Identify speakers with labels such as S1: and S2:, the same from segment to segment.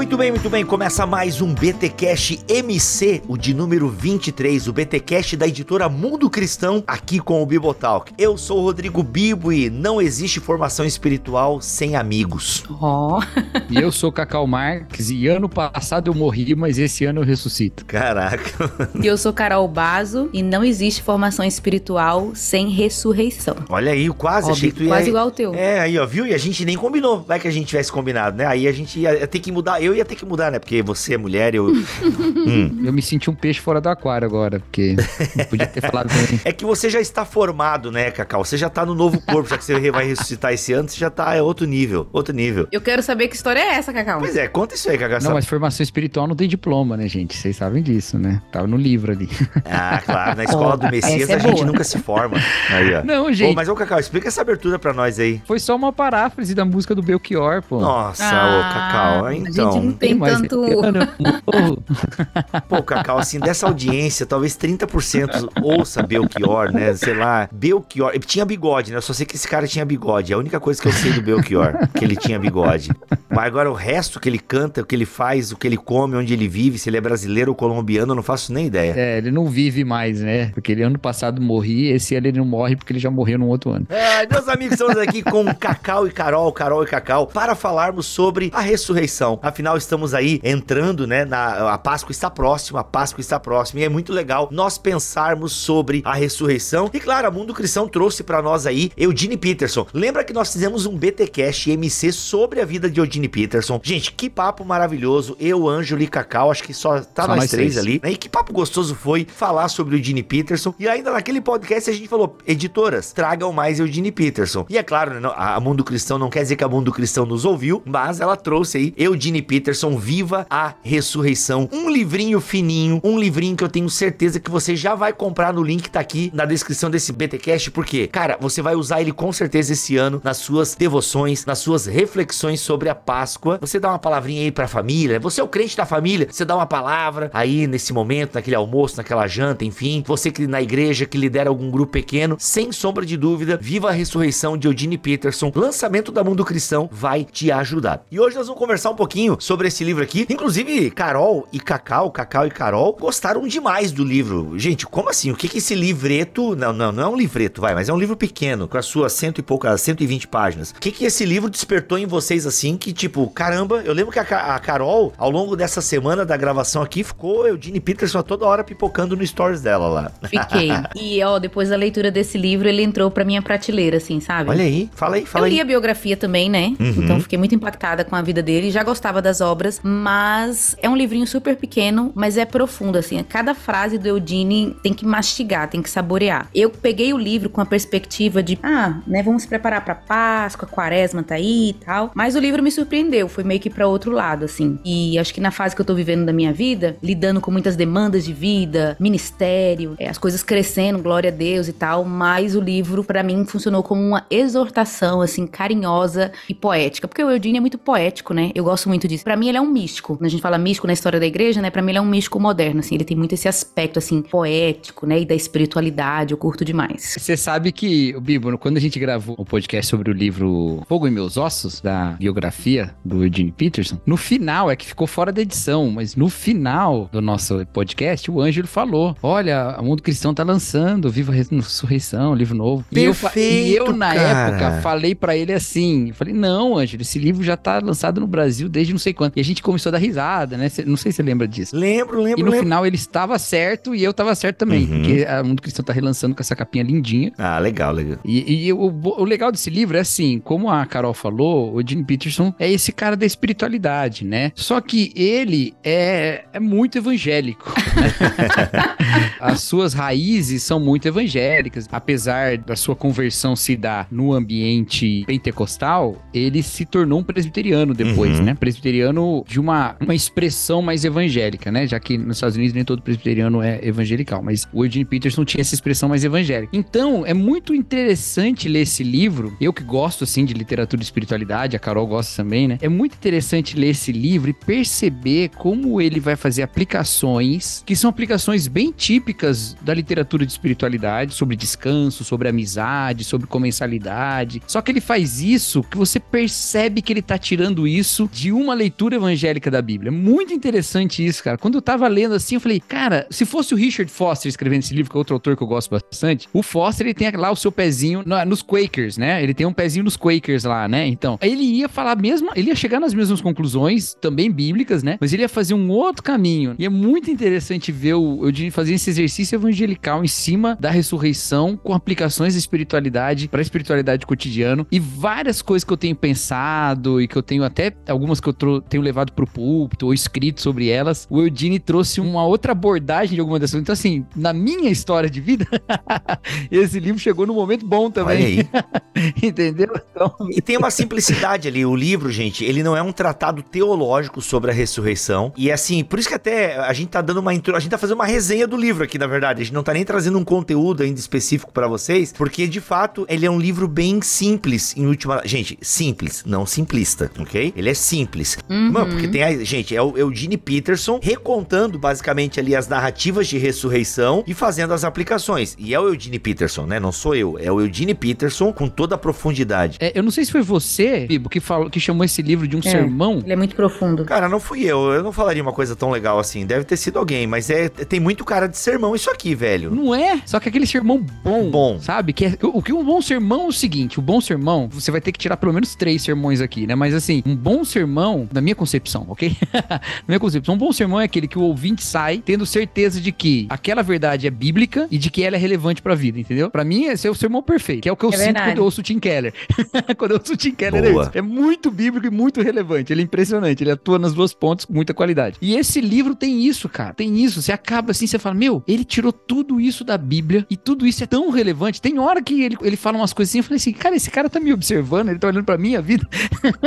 S1: Muito bem, muito bem. Começa mais um BTcast MC, o de número 23, o BTcast da editora Mundo Cristão, aqui com o Bibotalk. Eu sou o Rodrigo Bibo e não existe formação espiritual sem amigos.
S2: Oh. e eu sou Cacau Marques e ano passado eu morri, mas esse ano eu ressuscito.
S1: Caraca.
S3: E eu sou Carol Bazo e não existe formação espiritual sem ressurreição.
S1: Olha aí, quase Óbvio, achei que tu
S3: ia... Quase igual o teu.
S1: É, aí ó, viu? E a gente nem combinou. Vai que a gente tivesse combinado, né? Aí a gente ia ter que mudar. Eu ia ter que mudar, né? Porque você é mulher, eu.
S2: hum. Eu me senti um peixe fora do aquário agora, porque não podia ter falado bem.
S1: É que você já está formado, né, Cacau? Você já está no novo corpo, já que você vai ressuscitar esse ano, você já está é outro nível, outro nível.
S3: Eu quero saber que história é essa, Cacau.
S1: Pois é, conta isso aí, Cacau.
S2: Não, mas formação espiritual não tem diploma, né, gente? Vocês sabem disso, né? Tava no livro ali.
S1: Ah, claro, na escola do Messias é a gente nunca se forma. Aí, ó.
S2: Não, gente.
S1: Mas, ô, Cacau, explica essa abertura pra nós aí.
S2: Foi só uma paráfrase da música do Belchior, pô.
S1: Nossa, ah, ô, Cacau, então.
S3: Não tem tanto
S1: Pô, Cacau, assim, dessa audiência, talvez 30% ouça Belchior, né? Sei lá, Belchior. Ele tinha bigode, né? Eu só sei que esse cara tinha bigode. É a única coisa que eu sei do Belchior, que ele tinha bigode. Mas agora o resto que ele canta, o que ele faz, o que ele come, onde ele vive, se ele é brasileiro ou colombiano, eu não faço nem ideia.
S2: É, ele não vive mais, né? Porque ele ano passado morri, esse ano ele não morre porque ele já morreu no outro ano.
S1: É, meus amigos, estamos aqui com Cacau e Carol, Carol e Cacau, para falarmos sobre a ressurreição. Afinal, estamos aí entrando, né, na a Páscoa está próxima, a Páscoa está próxima e é muito legal nós pensarmos sobre a ressurreição. E claro, a Mundo Cristão trouxe para nós aí Eugene Peterson. Lembra que nós fizemos um BTcast MC sobre a vida de Eugene Peterson? Gente, que papo maravilhoso. Eu, Ângelo e Cacau, acho que só tá só nós, nós três, três ali. Né? E que papo gostoso foi falar sobre o Eugene Peterson. E ainda naquele podcast a gente falou: editoras, tragam mais Eugene Peterson. E é claro, né, a Mundo Cristão não quer dizer que a Mundo Cristão nos ouviu, mas ela trouxe aí Eugene Peterson Viva a Ressurreição. Um livrinho fininho, um livrinho que eu tenho certeza que você já vai comprar no link que tá aqui na descrição desse BTcast, porque, cara, você vai usar ele com certeza esse ano nas suas devoções, nas suas reflexões sobre a Páscoa. Você dá uma palavrinha aí pra família, você é o crente da família, você dá uma palavra aí nesse momento, naquele almoço, naquela janta, enfim. Você que na igreja que lidera algum grupo pequeno, sem sombra de dúvida, Viva a Ressurreição de Eugene Peterson, lançamento da Mundo Cristão, vai te ajudar. E hoje nós vamos conversar um pouquinho sobre esse livro aqui. Inclusive, Carol e Cacau, Cacau e Carol gostaram demais do livro. Gente, como assim? O que que esse livreto. Não, não, não é um livreto, vai, mas é um livro pequeno, com as suas cento e poucas, 120 páginas. O que que esse livro despertou em vocês assim? Que tipo, caramba, eu lembro que a, a Carol, ao longo dessa semana da gravação aqui, ficou Eugene Peterson toda hora pipocando no stories dela lá.
S3: Fiquei. e ó, depois da leitura desse livro, ele entrou pra minha prateleira, assim, sabe?
S1: Olha aí, fala aí, fala
S3: eu
S1: aí.
S3: Eu li a biografia também, né? Uhum. Então fiquei muito impactada com a vida dele, já gostava das obras, mas é um livrinho super pequeno, mas é profundo, assim. Cada frase do Eudine tem que mastigar, tem que saborear. Eu peguei o livro com a perspectiva de, ah, né, vamos se preparar pra Páscoa, quaresma tá aí e tal. Mas o livro me surpreendeu, foi meio que para outro lado, assim. E acho que na fase que eu tô vivendo da minha vida, lidando com muitas demandas de vida, ministério, é, as coisas crescendo, glória a Deus e tal, mas o livro, para mim, funcionou como uma exortação, assim, carinhosa e poética. Porque o Eudine é muito poético, né? Eu gosto muito disso. Para mim, ele é um místico. Quando a gente fala místico na história da igreja, né? Pra mim, ele é um místico moderno, assim. Ele tem muito esse aspecto, assim, poético, né? E da espiritualidade. Eu curto demais.
S2: Você sabe que, o Bibo, quando a gente gravou um podcast sobre o livro Fogo em Meus Ossos, da biografia do Eugene Peterson, no final, é que ficou fora da edição, mas no final do nosso podcast, o Ângelo falou: Olha, o mundo cristão tá lançando Viva a Ressurreição, livro novo.
S1: Perfeito,
S2: e eu, e eu na
S1: cara.
S2: época, falei para ele assim: falei, não, Ângelo, esse livro já tá lançado no Brasil desde não sei quanto. E a gente começou a dar risada, né? Não sei se você lembra disso.
S1: Lembro, lembro.
S2: E no
S1: lembro.
S2: final ele estava certo e eu tava certo também, uhum. porque o mundo cristão tá relançando com essa capinha lindinha.
S1: Ah, legal, legal.
S2: E, e o, o, legal desse livro é assim, como a Carol falou, o Jim Peterson é esse cara da espiritualidade, né? Só que ele é, é muito evangélico. As suas raízes são muito evangélicas. Apesar da sua conversão se dar no ambiente pentecostal, ele se tornou um presbiteriano depois, uhum. né? presbiteriano de uma, uma expressão mais evangélica, né? Já que nos Estados Unidos nem todo presbiteriano é evangelical, mas o Eugene Peterson tinha essa expressão mais evangélica. Então, é muito interessante ler esse livro. Eu que gosto, assim, de literatura e espiritualidade, a Carol gosta também, né? É muito interessante ler esse livro e perceber como ele vai fazer aplicações que são aplicações bem típicas da literatura de espiritualidade, sobre descanso, sobre amizade, sobre comensalidade. Só que ele faz isso que você percebe que ele tá tirando isso de uma leitura evangélica da Bíblia. Muito interessante isso, cara. Quando eu tava lendo assim, eu falei, cara, se fosse o Richard Foster escrevendo esse livro, que é outro autor que eu gosto bastante, o Foster ele tem lá o seu pezinho nos Quakers, né? Ele tem um pezinho nos Quakers lá, né? Então, ele ia falar mesmo, ele ia chegar nas mesmas conclusões, também bíblicas, né? Mas ele ia fazer um outro caminho. E é muito interessante ver o Eugene fazer esse exercício evangelical em cima da ressurreição com aplicações de espiritualidade para a espiritualidade cotidiano e várias coisas que eu tenho pensado e que eu tenho até algumas que eu tenho levado pro púlpito ou escrito sobre elas. O Eugene trouxe uma outra abordagem de alguma dessas. Então, assim, na minha história de vida, esse livro chegou num momento bom também. Entendeu?
S1: Então... E tem uma simplicidade ali. O livro, gente, ele não é um tratado teológico sobre a ressurreição. E assim, por isso que até a gente tá dando uma intro... a gente tá fazendo uma resenha do livro aqui, na verdade. A gente não tá nem trazendo um conteúdo ainda específico para vocês, porque de fato ele é um livro bem simples em última. Gente, simples, não simplista, ok? Ele é simples. Uhum. Mano, porque tem a. Gente, é o Eugene Peterson recontando basicamente ali as narrativas de ressurreição e fazendo as aplicações. E é o Eugene Peterson, né? Não sou eu. É o Eugene Peterson com toda a profundidade.
S2: É, eu não sei se foi você, Bibo, que, falou, que chamou esse livro de um é, sermão.
S3: Ele é muito profundo.
S1: Cara, não fui eu. Eu não falaria uma coisa tão legal assim. Deve ter sido alguém, mas é tem muito cara de sermão isso aqui, velho.
S2: Não é? Só que aquele sermão bom. Bom. Sabe? Que é, o que um bom sermão é o seguinte: o bom sermão, você vai ter que tirar pelo menos três sermões aqui, né? Mas assim, um bom sermão, na minha concepção, ok? na minha concepção, um bom sermão é aquele que o ouvinte sai tendo certeza de que aquela verdade é bíblica e de que ela é relevante pra vida, entendeu? Pra mim, esse é o sermão perfeito, que é o que eu é sinto verdade. quando eu ouço o Tim Keller. quando eu ouço o Tim Keller, é, isso. é muito bíblico e muito relevante. Ele é impressionante, ele atua nas duas pontas com muita qualidade. E esse livro tem isso, cara. Tem isso. Você acaba assim, você fala, meu, ele tirou tudo isso da Bíblia e tudo isso é tão relevante. Tem hora que ele, ele fala umas coisinhas, eu falei assim, cara, esse cara tá me observando, ele tá olhando pra minha vida.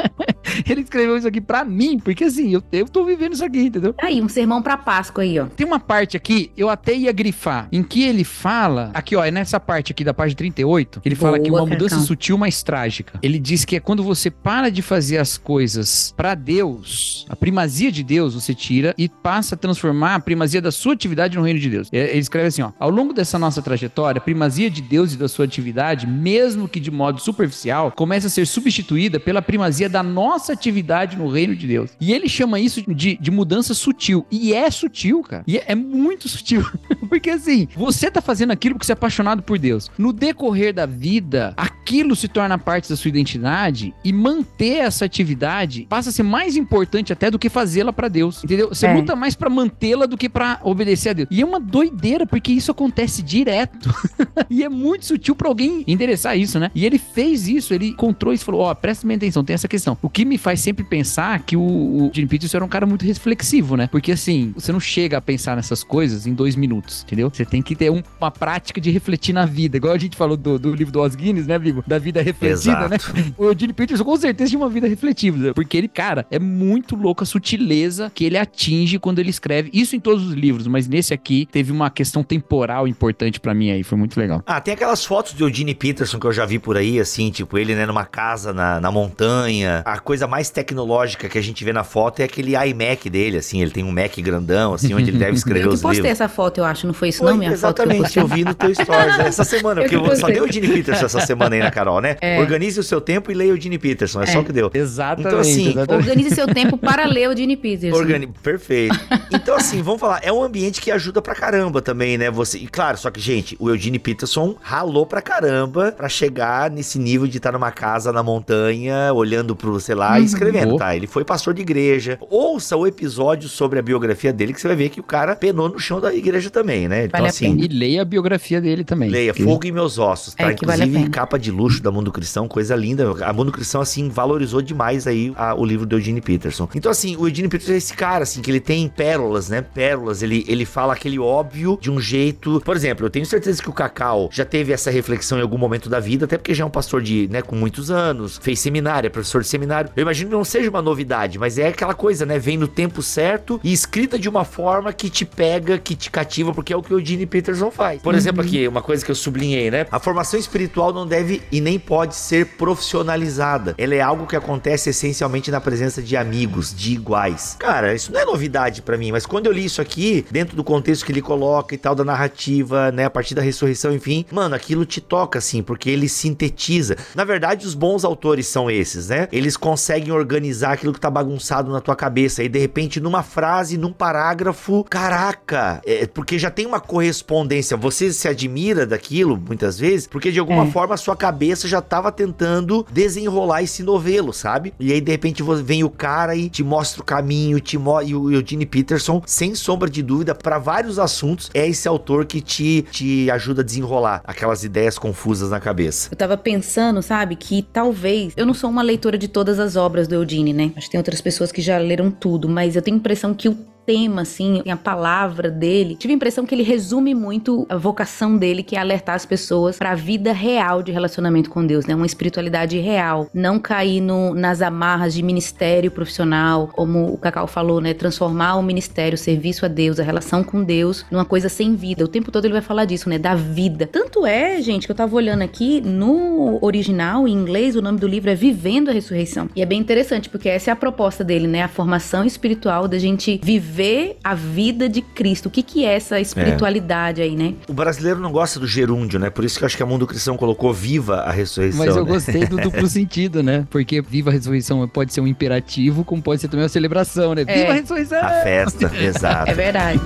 S2: ele escreveu isso aqui pra mim, porque assim, eu, eu tô vivendo isso aqui, entendeu?
S3: Aí, um sermão pra Páscoa aí, ó.
S2: Tem uma parte aqui, eu até ia grifar, em que ele fala, aqui ó, é nessa parte aqui da página 38, ele Boa, fala que uma mudança sutil, mas trágica. Ele diz que é quando você para de fazer as coisas para Deus, a primazia de Deus você tira e passa a transformar a primazia da sua atividade no reino de Deus. Ele escreve assim, ó, ao longo dessa nossa trajetória, a primazia de Deus e da sua atividade, mesmo que de modo superficial, começa a ser substituída pela primazia da nossa atividade no reino de Deus. E ele chama isso de, de mudança sutil. E é sutil, cara. E é, é muito sutil. porque assim, você tá fazendo aquilo porque você é apaixonado por Deus. No decorrer da vida, aquilo se torna parte da sua identidade e manter essa atividade passa a ser mais importante até do que fazê-la para Deus. Entendeu? Você é. luta mais para mantê-la do que para obedecer a Deus. E é uma doideira, porque isso acontece direto. e é muito sutil para alguém endereçar isso, né? E ele fez isso, ele encontrou isso e falou: Ó, oh, presta minha atenção, tem essa questão. O que me faz sempre pensar que o, o Jim Peterson era um cara muito reflexivo, né? Porque assim, você não chega a pensar nessas coisas em dois minutos, entendeu? Você tem que ter um, uma prática de refletir na vida. Igual a gente falou do, do livro do Os Guinness, né, Vigo? Da vida refletida, né? Exato. né? O Jim Peterson com certeza tinha uma vida refletiva, porque ele, cara, é muito louco a sutileza que ele atinge quando ele escreve. Isso em todos os livros, mas nesse aqui teve uma questão temporal importante para mim aí, foi muito legal.
S1: Ah, tem aquelas fotos do Eugene Peterson que eu já vi por aí, assim, tipo, ele, né, numa casa na, na montanha. A coisa mais tecnológica que a gente vê na foto é aquele iMac dele, assim, ele tem um Mac grandão, assim, onde ele deve escrever os livros. Eu postei
S3: essa foto, eu acho, não foi isso foi, não, minha
S1: exatamente, foto? Exatamente, eu vi no teu stories essa semana, porque eu, só deu o Eugene Peterson essa semana aí na Carol, né? É. Organize o seu tempo e leia o Eugene Peterson, é, é. só o que deu.
S2: Exatamente. Então, assim, exatamente.
S3: organize seu tempo para ler o Eugene Peterson.
S1: Organi... Perfeito. Então, assim, vamos falar, é um ambiente que ajuda pra caramba também, né? Você... E claro, só que, gente, o Eugene Peterson ralou pra caramba pra chegar nesse nível de estar numa casa na montanha, olhando pro, sei lá, e escrevendo, tá? Ele foi pastor de igreja. Ouça o episódio sobre a biografia dele, que você vai ver que o cara penou no chão da igreja também, né?
S2: Então, vale assim. E leia a biografia dele também.
S1: Leia, Fogo em Meus Ossos, tá? É, Inclusive, vale capa de luxo da Mundo Cristão, coisa linda. A Mundo Cristão, assim, valorizou demais aí a, o livro do Eugene Peterson. Então, assim, o Eugene Peterson é esse cara, assim, que ele tem pérolas, né? Pérolas, ele, ele fala aquele óbvio de um jeito. Por exemplo, eu tenho certeza que o Cacau já teve essa reflexão em algum momento da vida, até porque já é um pastor de, né, com muitos anos, fez seminário, é professor de seminário. Eu imagino que não seja uma novidade, mas é aquela coisa, né? Vem no tempo certo e escrita de uma forma que te pega, que te cativa, porque é o que o Eugene Peterson faz. Por uhum. exemplo, aqui, uma coisa que eu sublinhei, né? A formação espiritual não deve e nem pode ser profissionalizada. Ela é algo que acontece essencialmente na presença de amigos, de iguais. Cara, isso não é novidade para mim, mas quando eu li isso aqui, dentro do contexto que ele coloca e tal, da narrativa, né, a partir da ressurreição, enfim, mano, aquilo te toca assim, porque ele sintetiza. Na verdade, os bons autores são esses, né? Eles conseguem organizar aquilo que tá bagunçado na tua cabeça e de repente numa frase, num parágrafo, caraca, é, porque já tem uma correspondência. Você se admira daquilo muitas vezes, porque de alguma é. forma a sua cabeça já tava tentando desenrolar esse novelo, sabe? E aí de repente vem o cara e te mostra o caminho, te mo e o Eugene Peterson, sem sombra de dúvida, para vários assuntos, é esse autor que te, te ajuda a desenrolar aquelas ideias confusas na cabeça.
S3: Eu tava pensando, sabe, que talvez. Eu não sou uma leitora de todas as obras do Eugene, né? Acho que tem outras pessoas que já leram tudo, mas eu tenho a impressão que o tema, assim, a palavra dele. Tive a impressão que ele resume muito a vocação dele, que é alertar as pessoas para a vida real de relacionamento com Deus, né? Uma espiritualidade real. Não cair no, nas amarras de ministério profissional, como o Cacau falou, né? Transformar o ministério, o serviço a Deus, a relação com Deus, numa coisa sem vida. O tempo todo ele vai falar disso, né? Da vida. Tanto é, gente, que eu tava olhando aqui, no original, em inglês, o nome do livro é Vivendo a Ressurreição. E é bem interessante, porque essa é a proposta dele, né? A formação espiritual da gente viver viver a vida de Cristo. O que, que é essa espiritualidade é. aí, né?
S1: O brasileiro não gosta do gerúndio, né? Por isso que eu acho que a Mundo Cristão colocou viva a ressurreição.
S2: Mas eu
S1: né?
S2: gostei do duplo sentido, né? Porque viva a ressurreição pode ser um imperativo, como pode ser também uma celebração, né?
S3: É.
S2: Viva a ressurreição!
S1: A festa, exato.
S3: É verdade.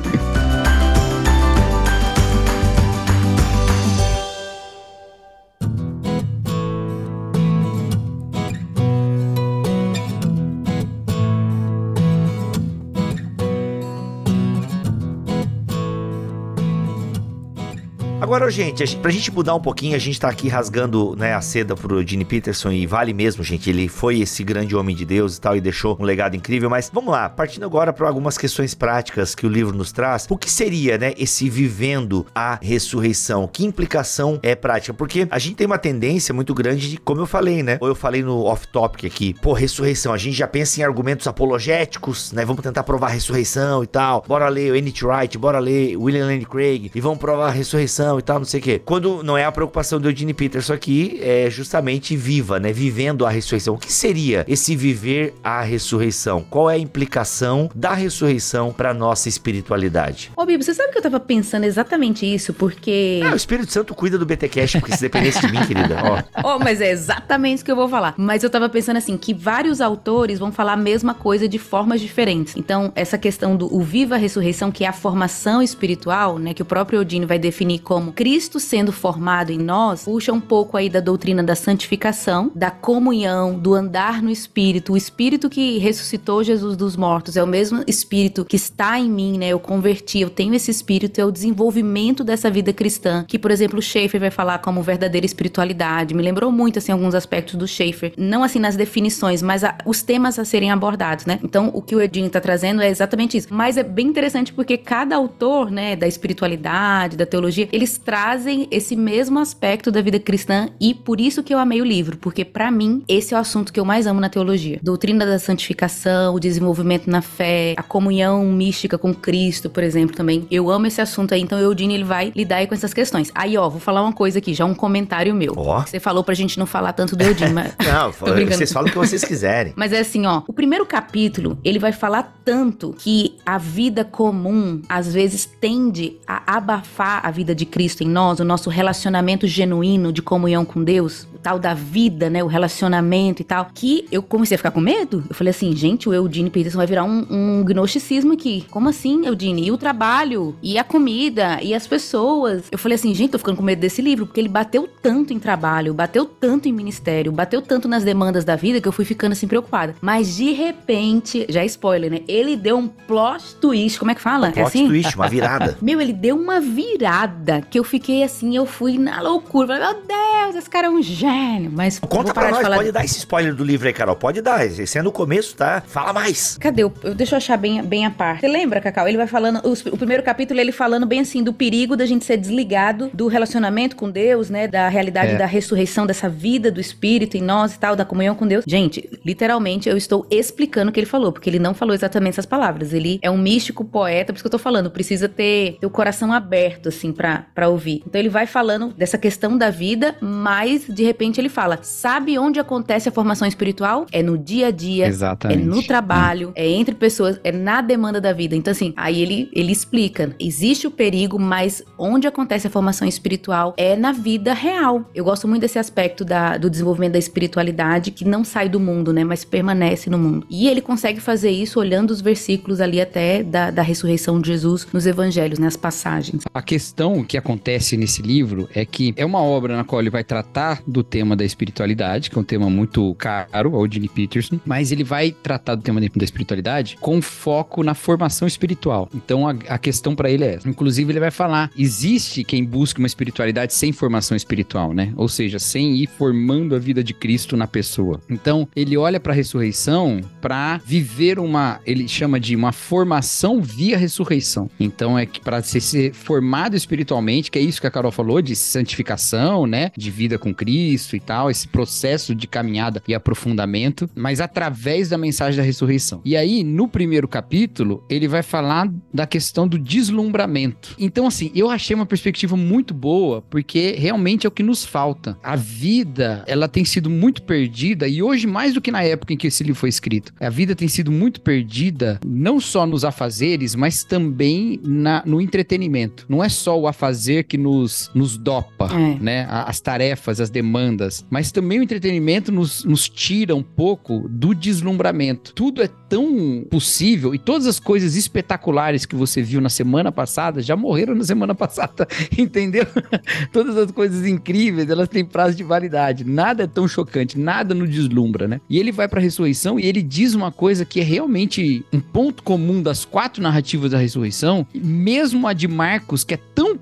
S1: Agora, gente, pra gente mudar um pouquinho, a gente tá aqui rasgando né, a seda pro Gene Peterson e vale mesmo, gente. Ele foi esse grande homem de Deus e tal e deixou um legado incrível. Mas vamos lá, partindo agora para algumas questões práticas que o livro nos traz. O que seria, né, esse vivendo a ressurreição? Que implicação é prática? Porque a gente tem uma tendência muito grande de, como eu falei, né? Ou eu falei no off-topic aqui, pô, ressurreição. A gente já pensa em argumentos apologéticos, né? Vamos tentar provar a ressurreição e tal. Bora ler o N.T. Wright, bora ler William Lane Craig e vamos provar a ressurreição e tal, não sei o quê. Quando não é a preocupação do Eugene Peterson aqui, é justamente viva, né? Vivendo a ressurreição. O que seria esse viver a ressurreição? Qual é a implicação da ressurreição para nossa espiritualidade?
S3: Ô, Bibo, você sabe que eu tava pensando exatamente isso, porque.
S1: Ah, o Espírito Santo cuida do BTCast, porque se dependesse de mim, querida, ó.
S3: Oh, mas é exatamente isso que eu vou falar. Mas eu tava pensando assim, que vários autores vão falar a mesma coisa de formas diferentes. Então, essa questão do o viva a ressurreição, que é a formação espiritual, né? Que o próprio Eudine vai definir como Cristo sendo formado em nós, puxa um pouco aí da doutrina da santificação, da comunhão, do andar no Espírito. O Espírito que ressuscitou Jesus dos mortos é o mesmo Espírito que está em mim, né? Eu converti, eu tenho esse Espírito, é o desenvolvimento dessa vida cristã, que, por exemplo, Schaefer vai falar como verdadeira espiritualidade. Me lembrou muito, assim, alguns aspectos do Schaefer. Não, assim, nas definições, mas a, os temas a serem abordados, né? Então, o que o Edinho está trazendo é exatamente isso. Mas é bem interessante porque cada autor, né, da espiritualidade, da teologia, eles trazem esse mesmo aspecto da vida cristã e por isso que eu amei o livro, porque para mim esse é o assunto que eu mais amo na teologia. Doutrina da santificação, o desenvolvimento na fé, a comunhão mística com Cristo, por exemplo, também. Eu amo esse assunto aí, então o Eudine ele vai lidar aí com essas questões. Aí, ó, vou falar uma coisa aqui, já um comentário meu.
S1: Oh.
S3: Você falou pra gente não falar tanto do Eudine, mas
S1: Não, vocês falam o que vocês quiserem.
S3: Mas é assim, ó, o primeiro capítulo, ele vai falar tanto que a vida comum às vezes tende a abafar a vida de Cristo Cristo em nós, o nosso relacionamento genuíno de comunhão com Deus, o tal da vida, né? O relacionamento e tal, que eu comecei a ficar com medo. Eu falei assim, gente, o Eudine Peterson vai virar um, um gnosticismo aqui. Como assim, Eudine? E o trabalho? E a comida? E as pessoas? Eu falei assim, gente, tô ficando com medo desse livro, porque ele bateu tanto em trabalho, bateu tanto em ministério, bateu tanto nas demandas da vida que eu fui ficando assim preocupada. Mas de repente, já é spoiler, né? Ele deu um plot twist, como é que fala?
S1: Um
S3: é
S1: plot
S3: assim?
S1: twist, uma virada.
S3: Meu, ele deu uma virada que eu fiquei assim, eu fui na loucura. Falei, meu Deus, esse cara é um gênio. Mas
S1: Conta
S3: vou
S1: pra nós,
S3: falar
S1: pode dar esse spoiler do livro aí, Carol. Pode dar. Esse é no começo, tá? Fala mais.
S3: Cadê? Eu, eu- deixa eu achar bem, bem a parte. Você lembra, Cacau? Ele vai falando. os- o primeiro capítulo, ele falando bem assim do perigo da gente ser desligado do relacionamento com Deus, né? Da realidade
S2: É.
S3: da ressurreição dessa vida do Espírito em nós e tal, da comunhão com Deus. Gente, literalmente eu estou explicando o que ele falou, porque ele não falou exatamente essas palavras. Ele é um místico poeta, por isso que eu tô falando. Precisa ter, ter o coração aberto, assim, pra, pra ouvir. Então ele vai falando dessa questão da vida, mas de repente ele fala: sabe onde acontece a formação espiritual? É no dia a dia,
S2: Exatamente.
S3: é no trabalho, é entre pessoas, é na demanda da vida. Então, assim, aí ele, ele explica: existe o perigo, mas onde acontece a formação espiritual é na vida real. Eu gosto muito desse aspecto da- do desenvolvimento da espiritualidade que não sai do mundo, né? Mas permanece no mundo. E ele consegue fazer isso olhando os versículos ali até da, da ressurreição de Jesus nos evangelhos, né? As passagens.
S2: A questão que acontece nesse livro é que é uma obra na qual ele vai tratar do tema da espiritualidade, que é um tema muito caro ao Gene Peterson, mas ele vai tratar do tema da espiritualidade com foco na formação espiritual. Então a, a questão pra ele é essa. Inclusive ele vai falar, existe quem busque uma espiritualidade sem formação espiritual, né? Ou seja, sem ir formando a vida de Cristo na pessoa. Então ele olha pra ressurreição pra viver uma, ele chama de uma formação via ressurreição. Então é que para ser formado espiritualmente, que é isso que a Carol falou de santificação, né, de vida com Cristo e tal, esse processo de caminhada e aprofundamento, mas através da mensagem da ressurreição. E aí, no primeiro capítulo, ele vai falar da questão do deslumbramento. Então, assim, eu achei uma perspectiva muito boa, porque realmente é o que nos falta. A vida, ela tem sido muito perdida, e hoje mais do que na época em que esse livro foi escrito. A vida tem sido muito perdida, não só nos afazeres, mas também na- no entretenimento. Não é só o afazer que nos, nos dopa,
S3: É.
S2: né? A- As tarefas, as demandas, mas também o entretenimento nos, nos tira um pouco do deslumbramento. Tudo é tão possível e todas as coisas espetaculares que você viu na semana passada já morreram na semana passada, entendeu? todas as coisas incríveis, elas têm prazo de validade. Nada é tão chocante, nada nos deslumbra, né? E ele vai pra ressurreição e ele diz uma coisa que é realmente um ponto comum das quatro narrativas da ressurreição, mesmo a de Marcos, que é tão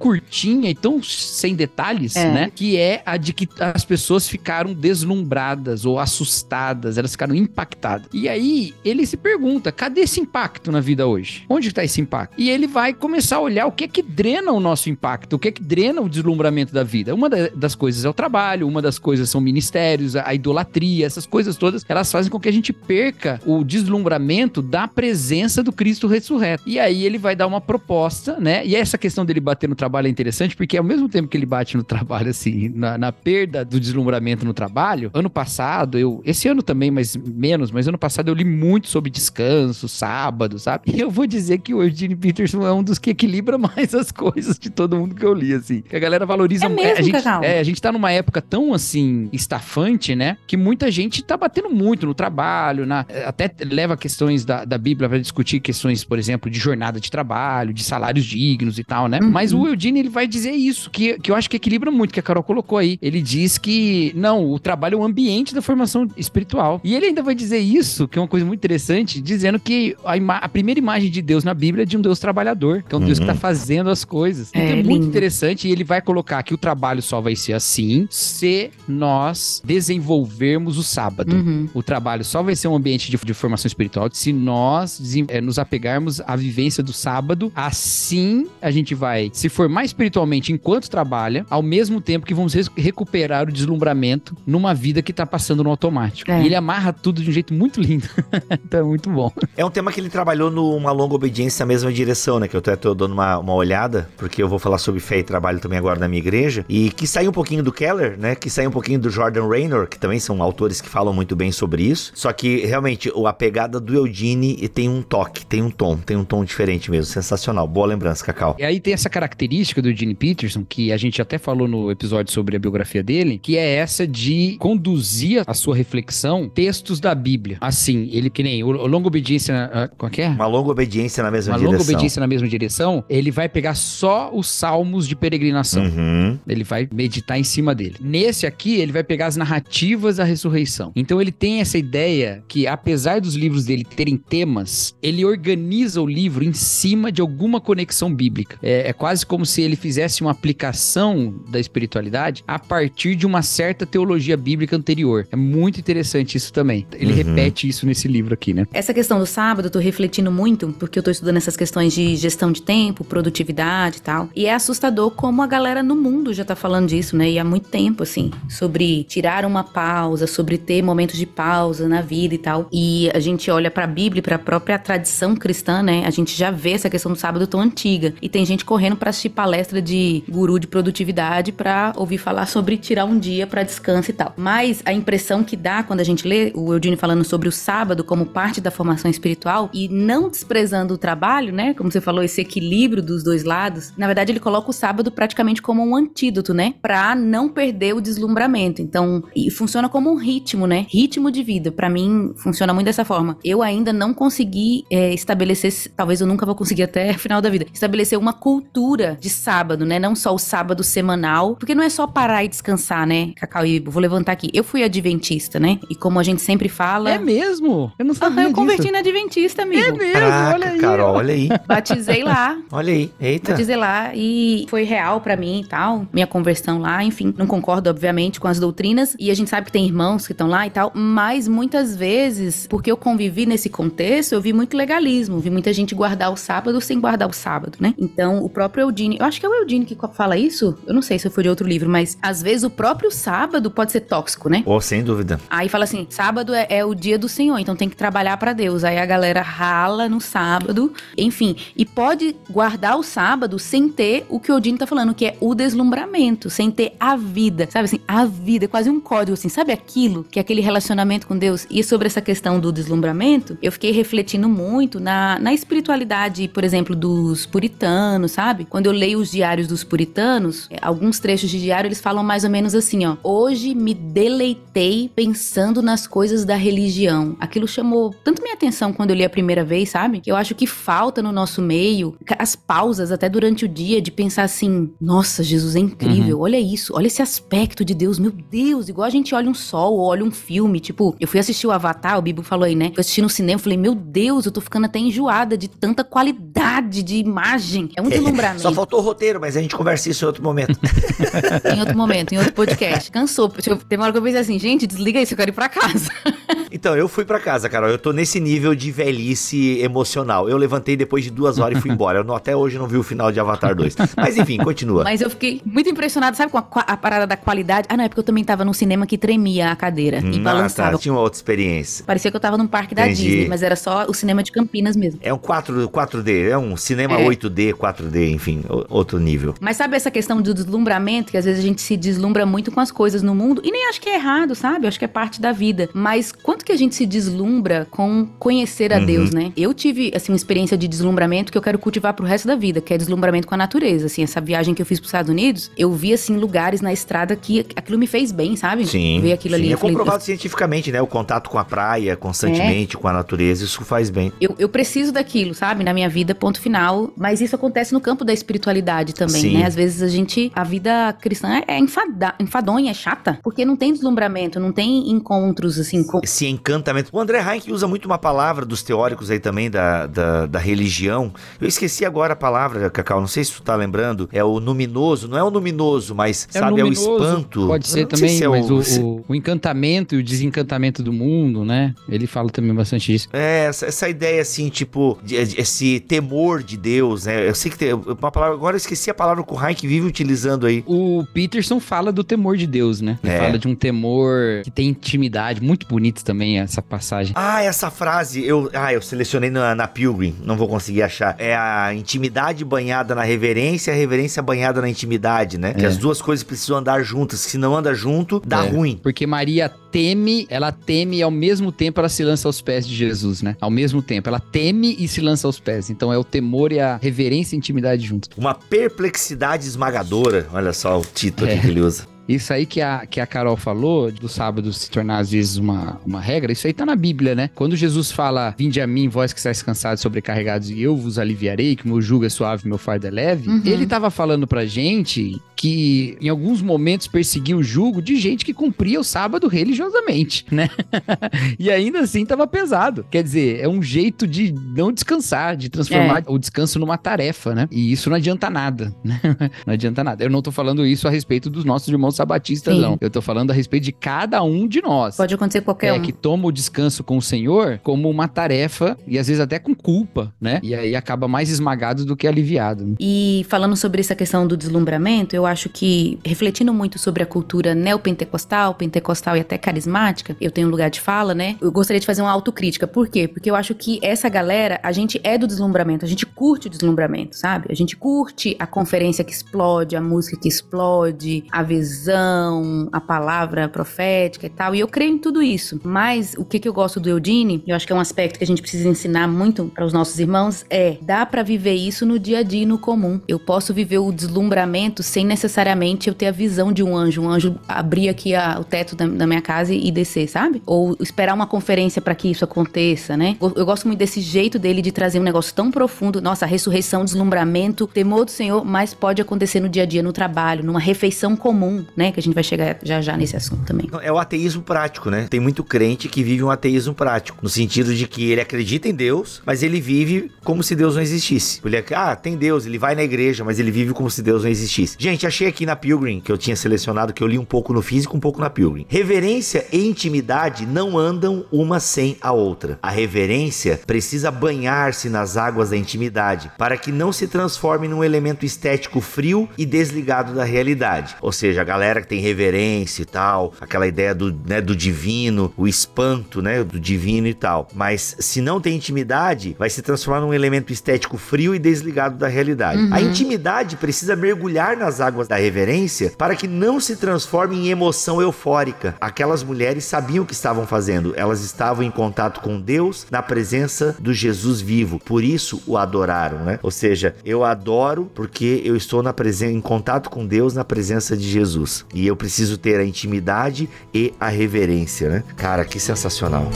S2: curtinha e tão sem detalhes,
S3: É.
S2: né? Que é a de que as pessoas ficaram deslumbradas ou assustadas, elas ficaram impactadas. E aí ele se pergunta: cadê esse impacto na vida hoje? Onde está esse impacto? E ele vai começar a olhar o que é que drena o nosso impacto, o que é que drena o deslumbramento da vida. Uma da- das coisas é o trabalho, uma das coisas são ministérios, a, a idolatria, essas coisas todas, elas fazem com que a gente perca o deslumbramento da presença do Cristo ressurreto. E aí ele vai dar uma proposta, né? E essa questão dele bater no trabalho é interessante, porque ao mesmo tempo que ele bate no trabalho, assim, na, na perda do deslumbramento no trabalho, ano passado, eu. Esse ano também, mas menos, mas ano passado eu li muito sobre descanso, sábado, sabe? E eu vou dizer que o Eugene Peterson é um dos que equilibra mais as coisas de todo mundo que eu li, assim. Que a galera valoriza
S3: É mesmo,
S2: a gente, é, a gente tá numa época tão assim, estafante, né? Que muita gente tá batendo muito no trabalho, na, até leva questões da, da Bíblia para discutir questões, por exemplo, de jornada de trabalho, de salários dignos e tal, né?
S3: Uhum.
S2: Mas o Eugene, ele vai dizer isso, que, que eu acho que equilibra muito, que a Carol colocou aí. Ele diz que, não, o trabalho é o ambiente da formação espiritual. E ele ainda vai dizer isso, que é uma coisa muito interessante, dizendo que a, ima- a primeira imagem de Deus na Bíblia é de um Deus trabalhador, que é um Deus que
S1: Uhum.
S2: tá fazendo as coisas.
S3: É,
S2: Então é muito
S3: lindo.
S2: interessante e ele vai colocar que o trabalho só vai ser assim se nós desenvolvermos o sábado.
S3: Uhum.
S2: O trabalho só vai ser um ambiente de, de formação espiritual se nós eh, nos apegarmos à vivência do sábado. Assim, a gente vai se formar espiritualmente enquanto trabalha, ao mesmo tempo que vamos recuperar o deslumbramento numa vida que tá passando no automático.
S3: É.
S2: E ele amarra tudo de um jeito muito lindo. então é muito bom.
S1: É um tema que ele trabalhou numa longa obediência na mesma direção, né? Que eu até tô dando uma, uma olhada, porque eu vou falar sobre fé e trabalho também agora na minha igreja. E que saiu um pouquinho do Keller, né? Que saiu um pouquinho do Jordan Raynor, que também são autores que falam muito bem sobre isso. Só que realmente o- a pegada do Eugene tem um toque, tem um tom, tem um tom diferente mesmo. Sensacional. Boa lembrança, Cacau.
S2: E aí tem essa característica do Gene Peterson, que a gente até falou no episódio sobre a biografia dele, que é essa de conduzir a sua reflexão textos da Bíblia. Assim, ele que nem o, o longa obediência, ah, qual que é?
S1: Uma longa obediência na mesma
S2: Uma
S1: direção.
S2: longa obediência na mesma direção, ele vai pegar só os salmos de peregrinação.
S1: Uhum.
S2: Ele vai meditar em cima dele. Nesse aqui, ele vai pegar as narrativas da ressurreição. Então ele tem essa ideia que, apesar dos livros dele terem temas, ele organiza o livro em cima de alguma conexão bíblica. É, é quase como se ele fizesse uma aplicação da espiritualidade a partir de uma certa teologia bíblica anterior. É muito interessante isso também. Ele
S1: Uhum.
S2: repete isso nesse livro aqui, né?
S3: Essa questão do sábado, eu tô refletindo muito, porque eu tô estudando essas questões de gestão de tempo, produtividade e tal. E é assustador como a galera no mundo já tá falando disso, né? E há muito tempo, assim, sobre tirar uma pausa, sobre ter momentos de pausa na vida e tal. E a gente olha pra Bíblia, e pra própria tradição cristã, né? A gente já vê essa questão do sábado tão antiga. E tem gente correndo pra assistir palestra de guru de produtividade pra ouvir falar sobre tirar um dia pra descanso e tal. Mas a impressão que dá quando a gente lê o Eudine falando sobre o sábado como parte da formação espiritual e não desprezando o trabalho, né? Como você falou, esse equilíbrio dos dois lados. Na verdade, ele coloca o sábado praticamente como um antídoto, né? Pra não perder o deslumbramento. Então, e funciona como um ritmo, né? Ritmo de vida. Pra mim, funciona muito dessa forma. Eu ainda não consegui é, estabelecer, talvez eu nunca vou conseguir até o final da vida, estabelecer uma cultura de sábado, né? Não só o sábado semanal, porque não é só parar e descansar, né? Cacau, e vou levantar aqui. Eu fui adventista, né? E como a gente sempre fala.
S2: É mesmo? Eu não sabia
S3: Aham, eu
S2: disso.
S3: converti na adventista, amigo.
S2: É mesmo,
S1: Caraca,
S2: olha aí.
S1: Carol, olha aí.
S3: Batizei lá.
S1: Olha aí. Eita.
S3: Batizei lá e foi real pra mim e tal, minha conversão lá, enfim. Não concordo, obviamente, com as doutrinas e a gente sabe que tem irmãos que estão lá e tal, mas muitas vezes, porque eu convivi nesse contexto, eu vi muito legalismo, vi muita gente guardar o sábado sem guardar o sábado, né? Então, o próprio Eudine, eu acho que é o Eudine que fala isso, eu não sei se foi de outro livro, mas às vezes o próprio sábado pode ser tóxico, né?
S1: Oh, sem dúvida.
S3: Aí fala assim: sábado é, é o dia do Senhor, então tem que trabalhar pra Deus. Aí a galera rala no sábado, enfim. E pode guardar o sábado sem ter o que o Odine tá falando, que é o deslumbramento, sem ter a vida. Sabe assim, a vida, é quase um código assim. Sabe aquilo que é aquele relacionamento com Deus? E sobre essa questão do deslumbramento, eu fiquei refletindo muito na, na espiritualidade, por exemplo, dos puritanos, sabe? Quando eu leio os diários dos puritanos, é, alguns trechos de diário eles falam mais ou menos assim, ó. Hoje me deleitei pensando nas coisas da religião. Aquilo chamou tanto minha atenção quando eu li a primeira vez, sabe? Que eu acho que falta no nosso meio as pausas até durante o dia de pensar assim: nossa, Jesus é incrível, olha isso, olha esse aspecto de Deus, meu Deus, igual a gente olha um sol ou olha um filme. Tipo, eu fui assistir o Avatar, o Bibo falou aí, né? Fui assistir no cinema, falei, meu Deus, eu tô ficando até enjoada de tanta qualidade de imagem. É um deslumbramento.
S1: Só faltou o roteiro, mas a gente conversa isso em outro momento.
S3: em outro momento, em outro podcast. Cansou. Teve uma hora que eu pensei assim, gente, desliga isso, eu quero ir pra casa.
S1: Então, eu fui pra casa, Carol. Eu tô nesse nível de velhice emocional. Eu levantei depois de duas horas e fui embora. Eu não- até hoje não vi o final de Avatar 2. Mas enfim, continua.
S3: Mas eu fiquei muito impressionada, sabe, com a, a parada da qualidade. Ah, não, é porque eu também tava num cinema que tremia a cadeira e
S1: Hum, ah,
S3: balançava.
S1: tá. Tinha uma outra experiência.
S3: Parecia que eu tava num parque da
S1: Entendi.
S3: Disney, mas era só o cinema de Campinas mesmo.
S1: É um 4, 4D, é um cinema
S3: É.
S1: 8D, 4D, enfim, o- nível.
S3: Mas sabe essa questão do deslumbramento, que às vezes a gente se deslumbra muito com as coisas no mundo, e nem acho que é errado, sabe? Eu acho que é parte da vida. Mas quanto que a gente se deslumbra com conhecer a
S1: Uhum.
S3: Deus, né? Eu tive, assim, uma experiência de deslumbramento que eu quero cultivar pro resto da vida, que é deslumbramento com a natureza. Assim, essa viagem que eu fiz pros Estados Unidos, eu vi, assim, lugares na estrada que aquilo me fez bem, sabe?
S1: Sim.
S3: Ver aquilo
S1: sim.
S3: ali.
S1: É
S3: eu falei,
S1: comprovado cientificamente, né? O contato com a praia constantemente, com a natureza, isso faz bem.
S3: Eu, eu preciso daquilo, sabe? Na minha vida, ponto final. Mas isso acontece no campo da espiritualidade também,
S1: Sim.
S3: né? Às vezes a gente. A vida cristã é enfada, enfadonha, é chata. Porque não tem deslumbramento, não tem encontros, assim. Com...
S1: Esse encantamento. O André Heinck usa muito uma palavra dos teóricos aí também da, da, da religião. Eu esqueci agora a palavra, Cacau, não sei se tu tá lembrando. É o luminoso, não é o luminoso, mas
S2: É
S1: sabe,
S2: luminoso,
S1: é o espanto.
S2: Pode ser também,
S1: se é
S2: mas o,
S1: se-
S2: o- o encantamento e o desencantamento do mundo, né? Ele fala também bastante disso.
S1: É, essa, essa ideia assim, tipo, de- de- esse temor de Deus, né? Eu sei que tem uma palavra, agora eu esqueci a palavra que o Heinck vive utilizando aí.
S2: O Peterson fala do temor de Deus, né? Ele
S1: É.
S2: fala de um temor que tem intimidade, muito bonito também essa passagem.
S1: Ah, essa frase, eu, ah, eu selecionei na, na Pilgrim, não vou conseguir achar. É a intimidade banhada na reverência, a reverência banhada na intimidade, né? Que
S2: É.
S1: as duas coisas precisam andar juntas, se não anda junto, dá
S2: É.
S1: ruim.
S2: Porque Maria teme, ela teme e ao mesmo tempo ela se lança aos pés de Jesus, né? Ao mesmo tempo, ela teme e se lança aos pés. Então é o temor e a reverência e a intimidade juntos.
S1: Uma perplexidade esmagadora, olha só o título aqui
S2: É.
S1: que ele usa.
S2: Isso aí que a, que a Carol falou, do sábado se tornar às vezes uma, uma regra, isso aí tá na Bíblia, né? Quando Jesus fala, vinde a mim, vós que estáis cansados, sobrecarregados, e eu vos aliviarei, que meu jugo é suave, meu fardo é leve, uhum. ele tava falando pra gente que em alguns momentos perseguia o jugo de gente que cumpria o sábado religiosamente, né? e ainda assim tava pesado. Quer dizer, é um jeito de não descansar, de transformar é. o descanso numa tarefa, né? E isso não adianta nada, né? não adianta nada. Eu não tô falando isso a respeito dos nossos irmãos sabatistas, Sim. não. Eu tô falando a respeito de cada um de nós.
S3: Pode acontecer qualquer
S2: é,
S3: um.
S2: que toma o descanso com o Senhor como uma tarefa e às vezes até com culpa, né? E aí acaba mais esmagado do que aliviado. Né?
S3: E falando sobre essa questão do deslumbramento, eu acho que, refletindo muito sobre a cultura neopentecostal, pentecostal e até carismática, eu tenho um lugar de fala, né? Eu gostaria de fazer uma autocrítica. Por quê? Porque eu acho que essa galera, a gente é do deslumbramento, a gente curte o deslumbramento, sabe? A gente curte a conferência que explode, a música que explode, a visão, a palavra profética e tal. E eu creio em tudo isso. Mas o que, que eu gosto do Eudine, eu acho que é um aspecto que a gente precisa ensinar muito para os nossos irmãos, é dá para viver isso no dia a dia, no comum. Eu posso viver o deslumbramento sem necessariamente eu ter a visão de um anjo. Um anjo abrir aqui a, o teto da, da, minha casa e descer, sabe? Ou esperar uma conferência para que isso aconteça, né? Eu, eu gosto muito desse jeito dele de trazer um negócio tão profundo. Nossa, ressurreição, deslumbramento, temor do Senhor, mas pode acontecer no dia a dia, no trabalho, numa refeição comum, né? Que a gente vai chegar já já nesse assunto também.
S1: É o ateísmo prático, né? Tem muito crente que vive um ateísmo prático, no sentido de que ele acredita em Deus, mas ele vive como se Deus não existisse. Ele é, ah, tem Deus, ele vai na igreja, mas ele vive como se Deus não existisse. Gente, achei aqui na Pilgrim, que eu tinha selecionado, que eu li um pouco no físico, um pouco na Pilgrim. Reverência e intimidade não andam uma sem a outra. A reverência precisa banhar-se nas águas da intimidade, para que não se transforme num elemento estético frio e desligado da realidade. Ou seja, a galera que tem reverência e tal, aquela ideia do, né, do divino, o espanto, né, do divino e tal. Mas se não tem intimidade, vai se transformar num elemento estético frio e desligado da realidade. Uhum. A intimidade precisa mergulhar nas águas da reverência para que não se transforme em emoção eufórica. Aquelas mulheres sabiam o que estavam fazendo, elas estavam em contato com Deus na presença do Jesus vivo. Por isso o adoraram, né? Ou seja, eu adoro porque eu estou na presença em contato com Deus na presença de Jesus. E eu preciso ter a intimidade e a reverência, né? Cara, que sensacional.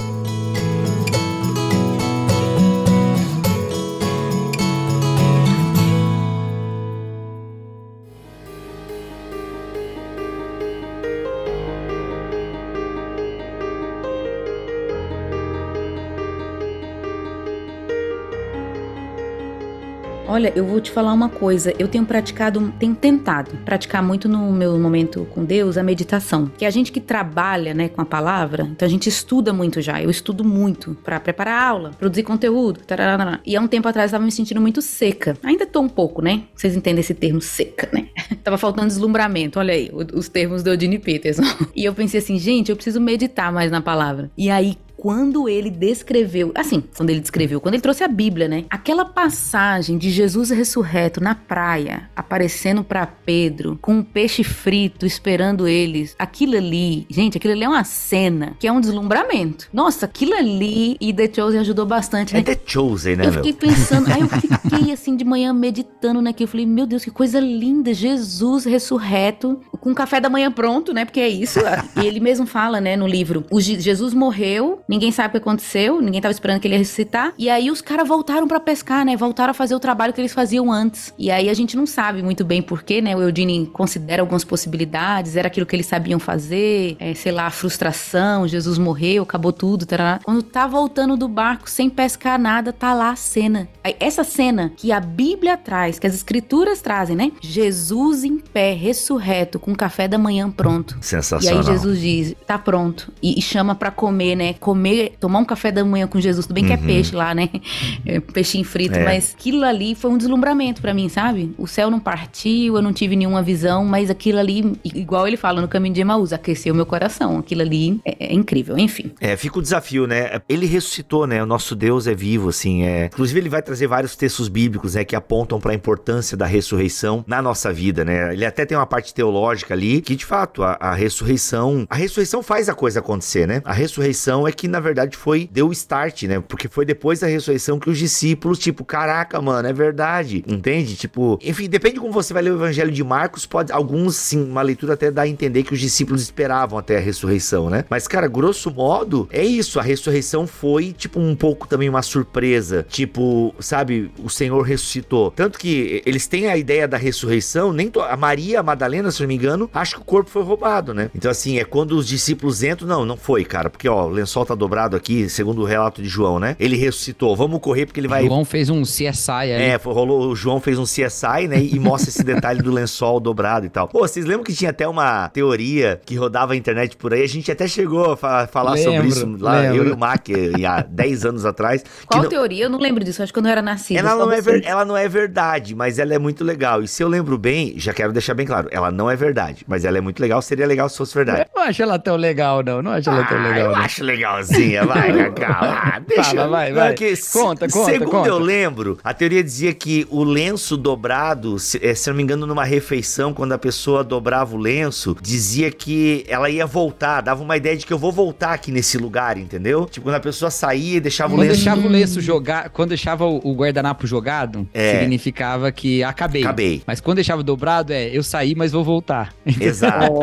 S3: Olha, eu vou te falar uma coisa. Eu tenho praticado, tenho tentado praticar muito no meu momento com Deus a meditação. Que a gente que trabalha, né, com a palavra, então a gente estuda muito já. Eu estudo muito para preparar aula, produzir conteúdo. Tararara. E há um tempo atrás eu tava me sentindo muito seca. Ainda tô um pouco, né? Vocês entendem esse termo seca, né? tava faltando deslumbramento. Olha aí, os termos do Eugene Peterson. e eu pensei assim, gente, eu preciso meditar mais na palavra. E aí, quando ele descreveu, assim, quando ele descreveu, quando ele trouxe a Bíblia, né? Aquela passagem de Jesus ressurreto na praia, aparecendo para Pedro, com um peixe frito esperando eles. Aquilo ali, gente, aquilo ali é uma cena que é um deslumbramento. Nossa, aquilo ali e The Chosen ajudou bastante, né?
S1: É The Chosen, né,
S3: Eu fiquei meu? pensando, aí eu fiquei assim de manhã meditando naquilo. Eu falei, meu Deus, que coisa linda, Jesus ressurreto, com café da manhã pronto, né? Porque é isso. E ele mesmo fala, né, no livro, o Jesus morreu, Ninguém sabe o que aconteceu, ninguém tava esperando que ele ia ressuscitar. E aí os caras voltaram para pescar, né? Voltaram a fazer o trabalho que eles faziam antes. E aí a gente não sabe muito bem porquê, né? O Eudine considera algumas possibilidades, era aquilo que eles sabiam fazer, é, sei lá, a frustração, Jesus morreu, acabou tudo, tarará. Quando tá voltando do barco sem pescar nada, tá lá a cena. Aí, essa cena que a Bíblia traz, que as escrituras trazem, né? Jesus em pé, ressurreto, com café da manhã pronto.
S1: Sensacional.
S3: E aí Jesus diz, tá pronto. E, e chama para comer, né? Comer comer, tomar um café da manhã com Jesus. Tudo bem que é uhum. peixe lá, né? É, peixinho frito, é. mas aquilo ali foi um deslumbramento para mim, sabe? O céu não partiu, eu não tive nenhuma visão, mas aquilo ali, igual ele fala no caminho de Emaús, aqueceu meu coração. Aquilo ali é, é incrível, enfim.
S1: É, fica o desafio, né? Ele ressuscitou, né? O nosso Deus é vivo, assim. É... Inclusive, ele vai trazer vários textos bíblicos, né? Que apontam para a importância da ressurreição na nossa vida, né? Ele até tem uma parte teológica ali que, de fato, a, a ressurreição. A ressurreição faz a coisa acontecer, né? A ressurreição é que na verdade foi deu start, né? Porque foi depois da ressurreição que os discípulos, tipo, caraca, mano, é verdade, entende? Tipo, enfim, depende de como você vai ler o Evangelho de Marcos, pode alguns sim, uma leitura até dá a entender que os discípulos esperavam até a ressurreição, né? Mas cara, grosso modo, é isso, a ressurreição foi tipo um pouco também uma surpresa, tipo, sabe, o Senhor ressuscitou. Tanto que eles têm a ideia da ressurreição, nem to... a Maria Madalena, se não me engano, acha que o corpo foi roubado, né? Então assim, é quando os discípulos entram, não, não foi, cara, porque ó, o lençol tá dobrado aqui, segundo o relato de João, né? Ele ressuscitou. Vamos correr porque ele vai
S2: João fez um CSI aí.
S1: É, rolou, o João fez um CSI, né, e mostra esse detalhe do lençol dobrado e tal. Pô, vocês lembram que tinha até uma teoria que rodava a internet por aí? A gente até chegou a fa falar
S2: Lembro,
S1: sobre isso lá,
S2: lembro.
S1: eu e o Mac, há 10 anos atrás.
S3: Qual
S1: não-
S3: teoria? Eu não lembro disso, acho que eu era nascida.
S1: ela não, é ver- ela não é verdade, mas ela é muito legal. E se eu lembro bem, já quero deixar bem claro, ela não é verdade, mas ela é muito legal. Seria legal se fosse verdade.
S2: Eu não acho ela tão legal, não. Não acho ela tão
S1: Ah,
S2: legal,
S1: eu
S2: não.
S1: acho legalzinha, vai, Cacau. Ah, deixa
S2: Fala, vai, vai.
S1: que se-
S2: Conta, conta,
S1: Segundo
S2: conta.
S1: eu lembro, a teoria dizia que o lenço dobrado, se, eh, se eu não me engano, numa refeição, quando a pessoa dobrava o lenço, dizia que ela ia voltar, dava uma ideia de que eu vou voltar aqui nesse lugar, entendeu? Tipo, quando a pessoa saía e deixava o
S2: Quando
S1: lenço.
S2: deixava o lenço jogar, quando deixava o o guardanapo jogado,
S1: É.
S2: significava que acabei.
S1: Acabei.
S2: Mas quando deixava dobrado, é eu saí, mas vou voltar.
S1: Exato.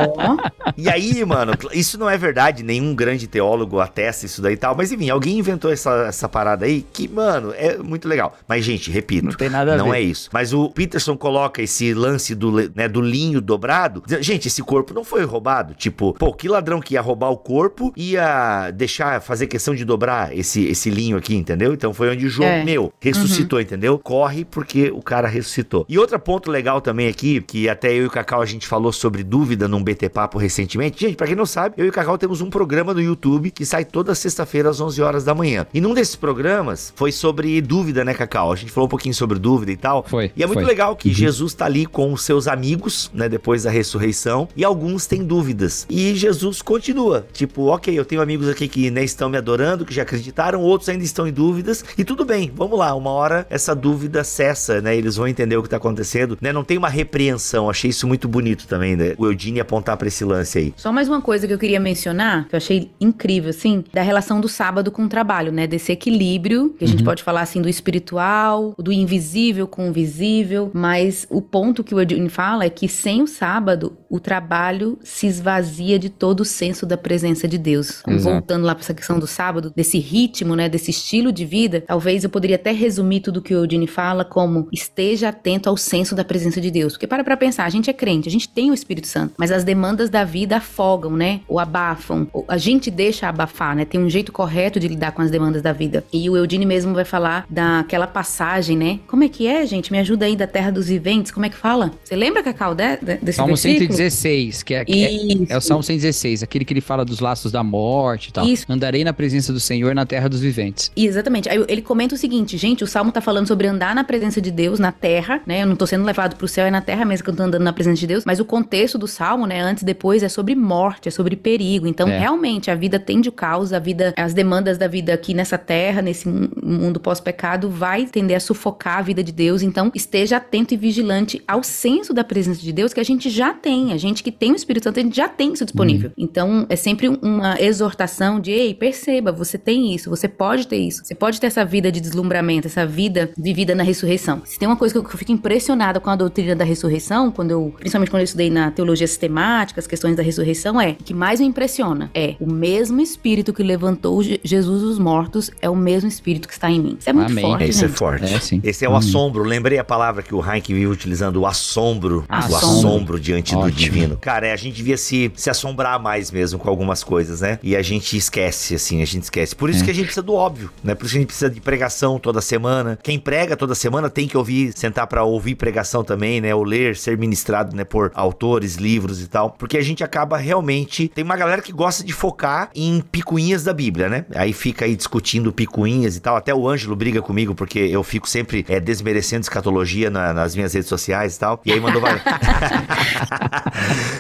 S1: E aí, mano, isso não é verdade, nenhum grande teólogo atesta isso daí e tal, mas enfim, alguém inventou essa, essa parada aí que, mano, é muito legal. Mas, gente, repito,
S2: Não tem nada a
S1: não
S2: ver.
S1: é isso. Mas o Peterson coloca esse lance do, né, do linho dobrado. dizendo, Gente, esse corpo não foi roubado. Tipo, pô, que ladrão que ia roubar o corpo ia deixar, fazer questão de dobrar esse, esse linho aqui, entendeu? Então foi onde João,
S3: É.
S1: meu, ressuscitou, entendeu? Corre porque o cara ressuscitou. E outro ponto legal também aqui, que até eu e o Cacau a gente falou sobre dúvida num BT Papo recentemente. Gente, pra quem não sabe, eu e o Cacau temos um programa no YouTube que sai toda sexta-feira às 11 horas da manhã. E num desses programas foi sobre dúvida, né, Cacau? A gente falou um pouquinho sobre dúvida e tal.
S2: Foi,
S1: E é muito
S2: foi.
S1: legal que Jesus tá ali com os seus amigos, né, depois da ressurreição, e alguns têm dúvidas. E Jesus continua, tipo, ok, eu tenho amigos aqui que né, estão me adorando, que já acreditaram, outros ainda estão em dúvidas, e tudo bem, vamos lá, uma hora essa dúvida cessa, né, eles vão entender o que tá acontecendo, né, não tem uma repreensão, achei isso muito bonito também, né, o Eudine apontar pra esse lance aí.
S3: Só mais uma coisa que eu queria mencionar, que eu achei incrível, assim, da relação do sábado com o trabalho, né? Desse equilíbrio, que a gente pode falar, assim, do espiritual, do invisível com o visível, mas o ponto que o Edwin fala é que sem o sábado, o trabalho se esvazia de todo o senso da presença de Deus. Então, voltando lá pra essa questão do sábado, desse ritmo, né? Desse estilo de vida, talvez eu poderia até resumir tudo que o Eudine fala como esteja atento ao senso da presença de Deus. Porque para pra pensar, a gente é crente, a gente tem o Espírito Santo, mas as demandas da vida afogam, né? Ou abafam. Ou a gente deixa abafar, né? Tem um jeito correto de lidar com as demandas da vida. E o Eudine mesmo vai falar daquela passagem, né? Como é que é, gente? Me ajuda aí da terra dos viventes. Como é que fala? Você lembra, Cacau, de, de, desse
S2: Salmo
S3: versículo?
S2: 116, que é, que é, é o Salmo 116, aquele que ele fala dos laços da morte e tal.
S3: Isso.
S2: Andarei na presença do Senhor na terra dos viventes.
S3: Exatamente. Aí ele comenta o seguinte, gente, o Salmo tá falando sobre andar na presença de Deus na terra, né? Eu não tô sendo levado pro céu, é na terra mesmo que eu tô andando na presença de Deus, mas o contexto do Salmo, né, antes e depois é sobre morte, é sobre perigo. Então,
S2: É.
S3: realmente, a vida tende o caos, a vida, as demandas da vida aqui nessa terra, nesse mu- mundo pós-pecado, vai tender a sufocar a vida de Deus. Então, esteja atento e vigilante ao senso da presença de Deus que a gente já tem. A gente que tem o Espírito Santo, a gente já tem isso disponível. Então, é sempre uma exortação de, ei, perceba, você tem isso, você pode ter isso. Você pode ter essa vida de deslumbramento, essa vida vivida na ressurreição. Se tem uma coisa que eu, que eu fico impressionada com a doutrina da ressurreição, quando eu, principalmente quando eu estudei na teologia sistemática, as questões da ressurreição, é o que mais me impressiona é o mesmo Espírito que levantou Je- Jesus dos mortos é o mesmo Espírito que está em mim. Isso é muito
S2: Amém.
S3: forte,
S1: É, isso é
S3: gente.
S1: forte.
S2: É, sim.
S1: Esse é o
S2: Hum.
S1: assombro. Lembrei a palavra que o Heinck vive utilizando, o assombro. O
S3: Assombro.
S1: assombro diante do
S2: Ótimo.
S1: divino. Cara, é, a gente devia se, se assombrar mais mesmo com algumas coisas, né? E a gente esquece, assim, a gente esquece. Por isso
S2: É.
S1: que a gente precisa do óbvio, né? Por isso que a gente precisa de pregação toda semana. Quem prega toda semana tem que ouvir, sentar pra ouvir pregação também, né? Ou ler, ser ministrado, né? Por autores, livros e tal. Porque a gente acaba realmente. Tem uma galera que gosta de focar em picuinhas da Bíblia, né? Aí fica aí discutindo picuinhas e tal. Até o Ângelo briga comigo porque eu fico sempre é, desmerecendo escatologia na- nas minhas redes sociais e tal. E aí mandou várias.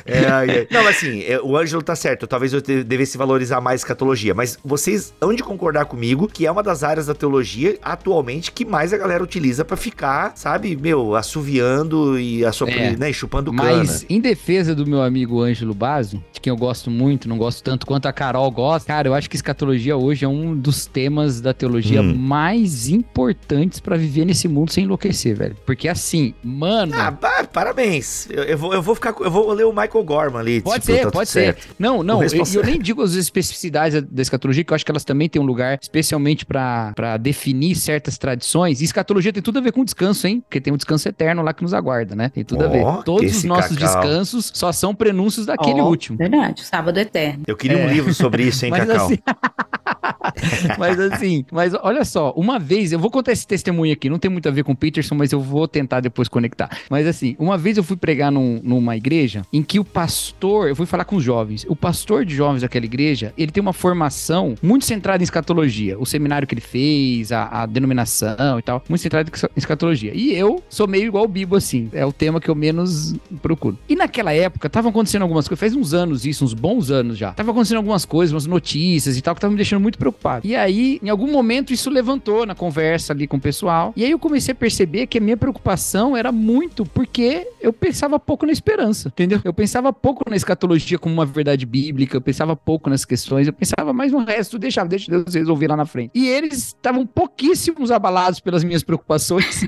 S1: É, ai, ai. Não, mas assim, é, o Ângelo tá certo. Talvez eu devesse valorizar mais escatologia. Mas vocês hão de concordar comigo que é uma das áreas da teologia atualmente que mais a galera utiliza pra ficar, sabe, meu, assoviando e assopra,
S2: É.
S1: né, chupando
S2: Mas,
S1: cana.
S2: em defesa do meu amigo Ângelo Basso, de quem eu gosto muito, não gosto tanto quanto a Carol gosta, cara, eu acho que escatologia hoje é um dos temas da teologia
S1: Hum.
S2: mais importantes pra viver nesse mundo sem enlouquecer, velho. Porque assim, mano.
S1: Ah, pa- parabéns. Eu, eu vou, eu vou ficar. Eu vou ler o Michael Gorman ali.
S2: Pode
S1: tipo,
S2: ser,
S1: tá
S2: pode
S1: certo.
S2: ser. Não, não,
S1: O
S2: eu, eu nem digo as especificidades da- escatologia, que eu acho que elas também têm um lugar, especialmente pra pra definir certas tradições. E escatologia tem tudo a ver com descanso, hein? Porque tem um descanso eterno lá que nos aguarda, né? Tem tudo a ver. Todos os nossos
S1: cacau.
S2: descansos só são prenúncios daquele
S3: Ó,
S2: último.
S3: Verdade, sábado eterno.
S1: Eu queria um
S2: É.
S1: livro sobre isso, hein,
S2: Mas
S1: Cacau?
S2: Assim, mas assim, mas olha só, uma vez, eu vou contar esse testemunho aqui, não tem muito a ver com o Peterson, mas eu vou tentar depois conectar. Mas assim, uma vez eu fui pregar num- numa igreja em que o pastor, eu fui falar com os jovens, o pastor de jovens daquela igreja, ele tem uma formação muito centrada em escatologia, o seminário que ele fez, a, a denominação e tal, muito centrada em escatologia. E eu sou meio igual o Bibo, assim, é o tema que eu menos procuro. E naquela época, estavam acontecendo algumas coisas, faz uns anos isso, uns bons anos já. Tava acontecendo algumas coisas, umas notícias e tal, que estavam me deixando muito preocupado. E aí, em algum momento, isso levantou na conversa ali com o pessoal. E aí eu comecei a perceber que a minha preocupação era muito porque eu pensava pouco na esperança, entendeu? Eu pensava pouco na escatologia como uma verdade bíblica, eu pensava pouco nas questões, eu pensava mais no resto, deixava, deixa Deus resolver lá na frente. E eles estavam pouquíssimos abalados pelas minhas preocupações,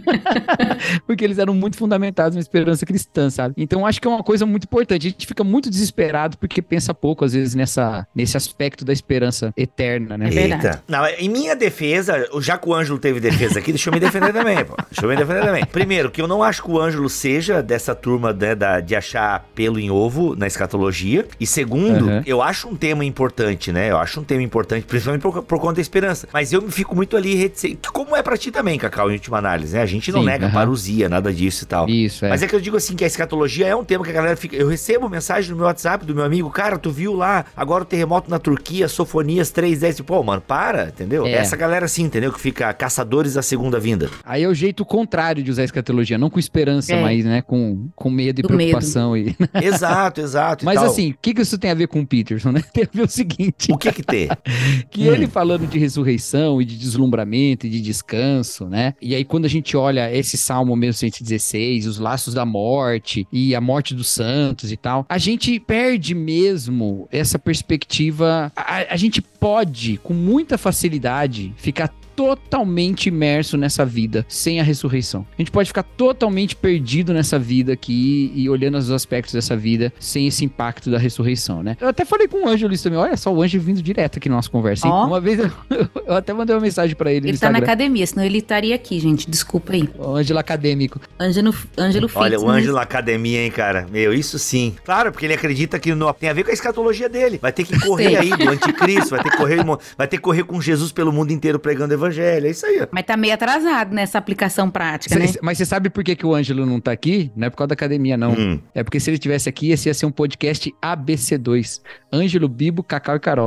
S2: porque eles eram muito fundamentados na esperança cristã, sabe? Então acho que é uma coisa muito importante. A gente fica muito desesperado porque pensa pouco, às vezes, nessa, nesse aspecto da esperança eterna, né?
S3: É.
S1: Eita. Não, em minha defesa, já que o Ângelo teve defesa aqui, deixa eu me defender também, pô. Deixa eu me defender também. Primeiro, que eu não acho que o Ângelo seja dessa turma né, da, de achar pelo em ovo na escatologia. E segundo,
S2: Aham.
S1: eu acho um tema importante, né? Eu acho um tema importante, principalmente por, por conta da esperança. Mas eu me fico muito ali reticente. Como é pra ti também, Cacau, em última análise, né? A gente não
S2: Sim,
S1: nega
S2: aham.
S1: parousia, nada disso e tal.
S2: Isso, é.
S1: Mas é que eu digo assim que a escatologia é um tema que a galera fica. Eu recebo mensagem no meu WhatsApp do meu amigo, cara, tu viu lá agora o terremoto na Turquia, Sofonias 310. Pô, mano, para, entendeu?
S2: É.
S1: Essa galera assim, entendeu? Que fica caçadores da segunda vinda.
S2: Aí é o jeito contrário de usar a escatologia, não com esperança,
S3: É.
S2: mas né, com, com medo e
S3: Do
S2: preocupação. E...
S1: exato, exato. e
S2: Mas
S1: tal.
S2: assim, o que, que isso tem a ver com o Peterson, né? Tem a ver o seguinte,
S1: O que que tem?
S2: que
S1: Hum.
S2: ele falando de ressurreição e de deslumbramento e de descanso, né? E aí quando a gente olha esse Salmo mesmo 116, os laços da morte e a morte dos santos e tal, a gente perde mesmo essa perspectiva. A, a gente pode, com muita facilidade, ficar totalmente imerso nessa vida sem a ressurreição. A gente pode ficar totalmente perdido nessa vida aqui e olhando os aspectos dessa vida sem esse impacto da ressurreição, né? Eu até falei com o Ângelo isso também. Olha só, o Ângelo vindo direto aqui na nossa conversa. hein?
S3: Ó.
S2: Uma vez eu, eu até mandei uma mensagem pra ele, no
S3: Ele tá na
S2: Instagram.
S3: academia, senão ele estaria aqui, gente. Desculpa aí.
S2: O Ângelo acadêmico.
S3: Ângelo, Ângelo
S1: Olha, o
S3: Fitness.
S1: Ângelo na academia, hein, cara? Meu, isso sim. Claro, porque ele acredita que no- tem a ver com a escatologia dele. Vai ter que correr
S3: Sim.
S1: aí do anticristo, vai ter que correr, vai ter que correr com Jesus pelo mundo inteiro pregando o evangelho. É isso aí. ó.
S3: Mas tá meio atrasado nessa aplicação prática, né?
S2: Cê- Mas você sabe por que, que o Ângelo não tá aqui? Não é por causa da academia, não.
S1: Hum.
S2: É porque se ele estivesse aqui, esse ia ser um podcast ABC2. Ângelo, Bibo, Cacau e Carol.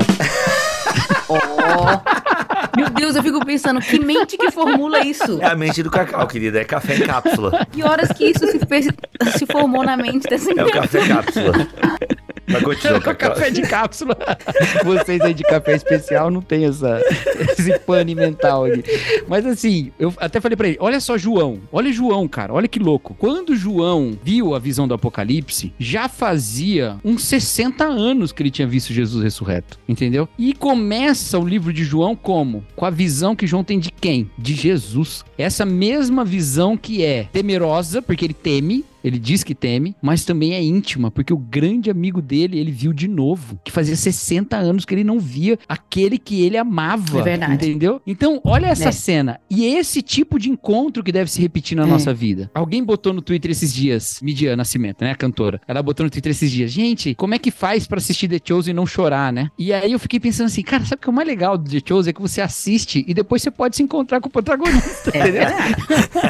S3: Ó. Meu Deus, eu fico pensando, que mente que formula isso?
S1: É a mente do cacau, querida. É café em cápsula.
S3: Que horas que isso se, fez- se formou na mente dessa
S1: É o café cápsula. Mas continua,
S2: Com café de cápsula. Vocês aí de café especial não tem essa, esse pane mental aqui. Mas assim, eu até falei pra ele: olha só, João. Olha João, cara. Olha que louco. Quando João viu a visão do Apocalipse, já fazia uns 60 anos que ele tinha visto Jesus ressurreto. Entendeu? E começa o livro de João como? Com a visão que João tem de quem? De Jesus. Essa mesma visão que é temerosa, porque ele teme, ele diz que teme, mas também é íntima, porque o grande amigo dele, ele viu de novo, que fazia 60 anos que ele não via aquele que ele amava.
S3: É verdade.
S2: Entendeu? Então, olha essa
S3: É.
S2: cena. E esse tipo de encontro que deve se repetir na
S3: É.
S2: nossa vida. Alguém botou no Twitter esses dias, Midia Nascimento, né, a cantora. Ela botou no Twitter esses dias, gente, como é que faz pra assistir The Chosen e não chorar, né? E aí eu fiquei pensando assim, cara, sabe o que é o mais legal do The Chosen? É que você assiste e depois você pode se encontrar com o protagonista,
S3: É
S2: entendeu?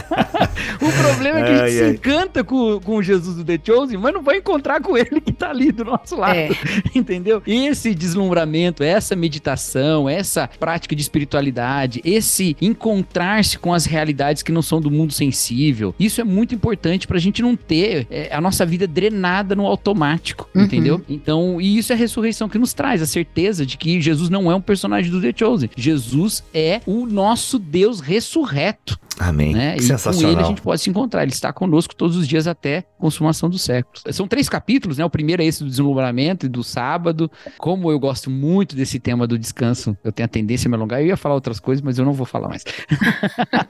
S2: O problema é que a gente
S1: Ai,
S2: se
S1: ai.
S2: encanta com, com o Jesus do The Chosen, mas não vai encontrar com ele que tá ali do nosso lado,
S3: É.
S2: entendeu? Esse deslumbramento, essa meditação, essa prática de espiritualidade, esse encontrar-se com as realidades que não são do mundo sensível, isso é muito importante pra gente não ter é, a nossa vida drenada no automático,
S3: Uhum.
S2: entendeu? Então, e isso é a ressurreição que nos traz, a certeza de que Jesus não é um personagem do The Chosen. Jesus é o nosso Deus ressurreto
S1: Amém.
S2: né?
S1: Que
S2: E com
S1: sensacional.
S2: nele a gente pode se encontrar. Ele está conosco todos os dias até consumação dos séculos. São três capítulos, né? O primeiro é esse do deslumbramento e do sábado. Como eu gosto muito desse tema do descanso, eu tenho a tendência a me alongar. Eu ia falar outras coisas, mas eu não vou falar mais.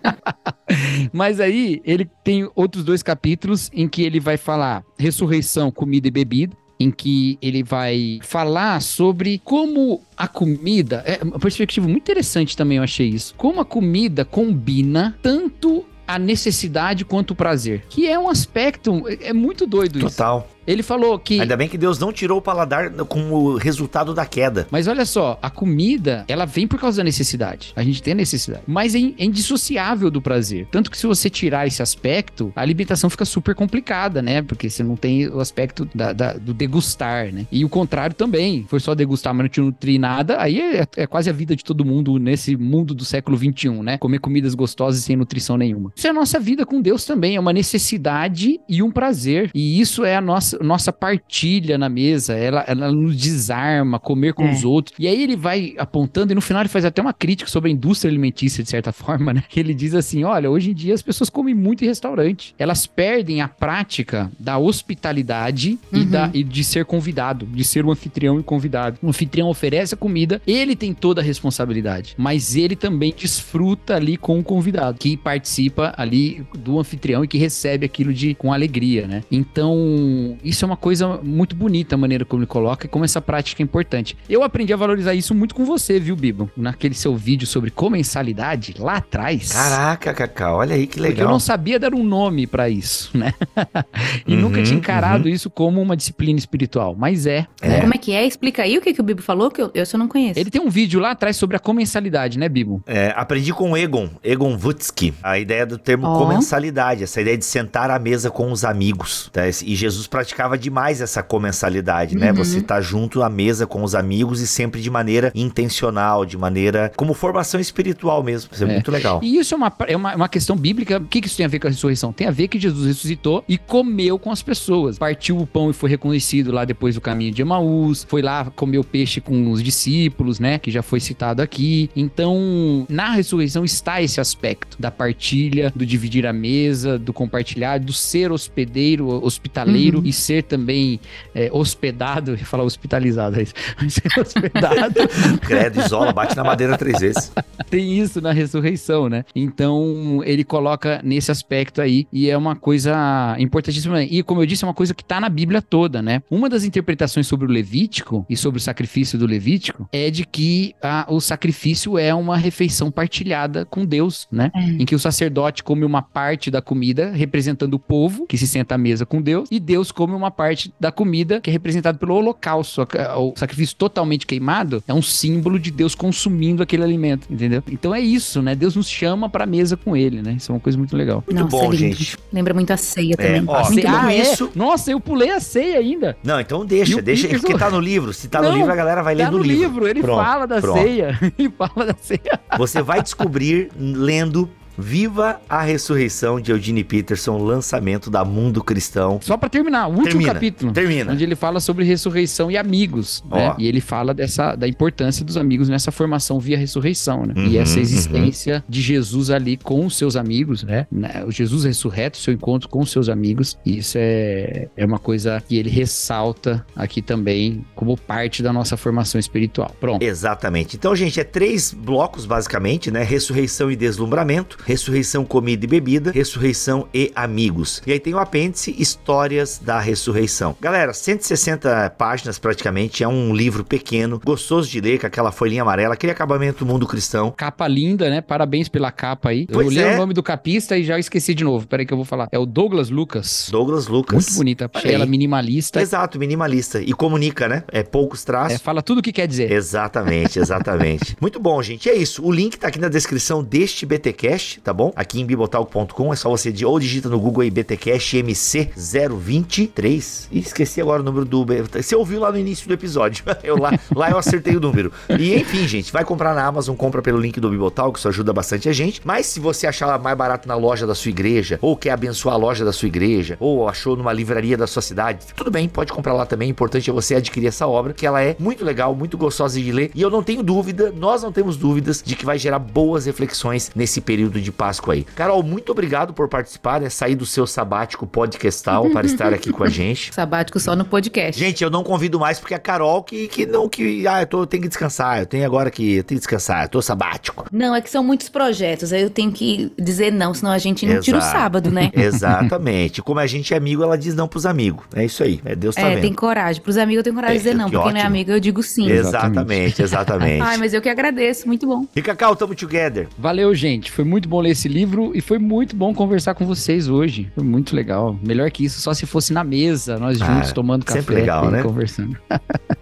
S2: mas aí ele tem outros dois capítulos em que ele vai falar ressurreição, comida e bebida em que ele vai falar sobre como a comida. É uma perspectiva muito interessante também, eu achei isso. Como a comida combina tanto a necessidade quanto o prazer. Que é um aspecto. É muito doido
S1: Total. isso. Total.
S2: Ele falou que.
S1: Ainda bem que Deus não tirou o paladar como resultado da queda.
S2: Mas olha só, a comida, ela vem por causa da necessidade. A gente tem necessidade. Mas é, é indissociável do prazer. Tanto que se você tirar esse aspecto, a alimentação fica super complicada, né? Porque você não tem o aspecto da, da, do degustar, né? E o contrário também. Foi só degustar, mas não te nutrir nada. Aí é, é quase a vida de todo mundo nesse mundo do século XXI, né? Comer comidas gostosas sem nutrição nenhuma. Isso é a nossa vida com Deus também. É uma necessidade e um prazer. E isso é a nossa nossa, nossa partilha na mesa, ela, ela nos desarma, comer com é. os outros. E aí ele vai apontando, e no final ele faz até uma crítica sobre a indústria alimentícia, de certa forma, né? Que ele diz assim: olha, hoje em dia as pessoas comem muito em restaurante. Elas perdem a prática da hospitalidade uhum. e, da, e de ser convidado, de ser um anfitrião e convidado. O anfitrião oferece a comida, ele tem toda a responsabilidade, mas ele também desfruta ali com o convidado, que participa ali do anfitrião e que recebe aquilo de com alegria, né? Então, isso é uma coisa muito bonita, a maneira como ele coloca e como essa prática é importante. Eu aprendi a valorizar isso muito com você, viu, Bibo? Naquele seu vídeo sobre comensalidade, lá atrás.
S1: Caraca, Cacá, olha aí que legal. Porque
S2: eu não sabia dar um nome para isso, né? e uhum, nunca tinha encarado uhum. isso como uma disciplina espiritual, mas é,
S3: é. Né? Como é que é? Explica aí o que, que o Bibo falou, que eu, eu só não conheço.
S2: Ele tem um vídeo lá atrás sobre a comensalidade, né, Bibo?
S1: É, aprendi com o Egon, Egon Wutzki, a ideia do termo oh. comensalidade, essa ideia de sentar à mesa com os amigos. Tá? E Jesus praticamente praticava demais essa comensalidade, né? Uhum. Você tá junto à mesa com os amigos e sempre de maneira intencional, de maneira como formação espiritual mesmo. Isso é, é. muito legal.
S2: E isso é uma, é uma, uma questão bíblica. O que, que isso tem a ver com a ressurreição? Tem a ver que Jesus ressuscitou e comeu com as pessoas. Partiu o pão e foi reconhecido lá depois do caminho de Emaús. Foi lá, comeu peixe com os discípulos, né? Que já foi citado aqui. Então, na ressurreição está esse aspecto da partilha, do dividir a mesa, do compartilhar, do ser hospedeiro, hospitaleiro uhum. e ser também é, hospedado, ia falar hospitalizado, é isso, ser hospedado.
S1: Credo, isola, bate na madeira três vezes.
S2: Tem isso na ressurreição, né? Então, ele coloca nesse aspecto aí, e é uma coisa importantíssima. E, como eu disse, é uma coisa que tá na Bíblia toda, né? Uma das interpretações sobre o Levítico e sobre o sacrifício do Levítico é de que a, o sacrifício é uma refeição partilhada com Deus, né? É. Em que o sacerdote come uma parte da comida representando o povo que se senta à mesa com Deus, e Deus come come uma parte da comida que é representado pelo holocausto. O sacrifício totalmente queimado é um símbolo de Deus consumindo aquele alimento, entendeu? Então é isso, né? Deus nos chama pra mesa com ele, né? Isso é uma coisa muito legal.
S1: Muito Nossa, bom, gente.
S3: Lembra muito a ceia é, também.
S2: Ó,
S3: muito
S2: ah, isso. É? Nossa, eu pulei a ceia ainda.
S1: Não, então deixa, deixa, Peterson... porque tá no livro. Se tá Não, no livro, a galera vai ler tá no, no livro. livro.
S2: Ele pronto, fala da pronto. ceia. Ele fala da ceia.
S1: Você vai descobrir lendo Viva a Ressurreição de Eugene Peterson, lançamento da Mundo Cristão.
S2: Só para terminar, o último termina, capítulo.
S1: Termina.
S2: Onde ele fala sobre ressurreição e amigos, né? E ele fala dessa, da importância dos amigos nessa formação via ressurreição, né? Uhum, e essa existência uhum. de Jesus ali com os seus amigos, né? né? O Jesus ressurreto, seu encontro com os seus amigos. Isso é, é uma coisa que ele ressalta aqui também como parte da nossa formação espiritual. Pronto.
S1: Exatamente. Então, gente, é três blocos, basicamente, né? Ressurreição e deslumbramento ressurreição, comida e bebida, ressurreição e amigos. E aí tem o apêndice Histórias da Ressurreição. Galera, 160 páginas praticamente, é um livro pequeno, gostoso de ler, com aquela folhinha amarela, aquele acabamento do mundo cristão.
S2: Capa linda, né? Parabéns pela capa aí. Pois eu li é. o nome do capista e já esqueci de novo. Peraí que eu vou falar. É o Douglas Lucas.
S1: Douglas Lucas.
S2: Muito bonita. Achei ela minimalista.
S1: Exato, minimalista. E comunica, né? É poucos traços. É,
S2: fala tudo o que quer dizer.
S1: Exatamente, exatamente. Muito bom, gente. É isso. O link tá aqui na descrição deste BTcast tá bom? Aqui em bibotalk.com é só você ou digita no Google aí BTcast MC023. E esqueci agora o número do. Você ouviu lá no início do episódio. Eu lá, lá eu acertei o número. E enfim, gente, vai comprar na Amazon, compra pelo link do Bibotalk, isso ajuda bastante a gente. Mas se você achar mais barato na loja da sua igreja, ou quer abençoar a loja da sua igreja, ou achou numa livraria da sua cidade, tudo bem, pode comprar lá também. O importante é você adquirir essa obra, que ela é muito legal, muito gostosa de ler. E eu não tenho dúvida, nós não temos dúvidas de que vai gerar boas reflexões nesse período de Páscoa aí. Carol, muito obrigado por participar, né? Sair do seu sabático podcastal para estar aqui com a gente.
S3: Sabático só no podcast.
S1: Gente, eu não convido mais porque é a Carol que, que não, que, ah, eu, tô, eu tenho que descansar, eu tenho agora que, eu tenho que descansar, eu tô sabático.
S3: Não, é que são muitos projetos, aí eu tenho que dizer não, senão a gente não tira o
S1: Exato.
S3: sábado, né?
S1: Exatamente. Como a gente é amigo, ela diz não pros amigos. É isso aí. É Deus tá
S3: É,
S1: vendo.
S3: tem coragem. Pros amigos eu tenho coragem de
S1: É,
S3: dizer não,
S1: que
S3: porque quem não é
S1: ótimo.
S3: amigo eu digo sim.
S1: Exatamente, exatamente.
S3: Ai, mas eu que agradeço, muito bom.
S1: E Cacau, tamo together.
S2: Valeu, gente. Foi muito bom ler esse livro e foi muito bom conversar com vocês hoje. Foi muito legal. Melhor que isso, só se fosse na mesa, nós juntos
S1: Ah,
S2: tomando café
S1: legal,
S2: e
S1: né?
S2: conversando.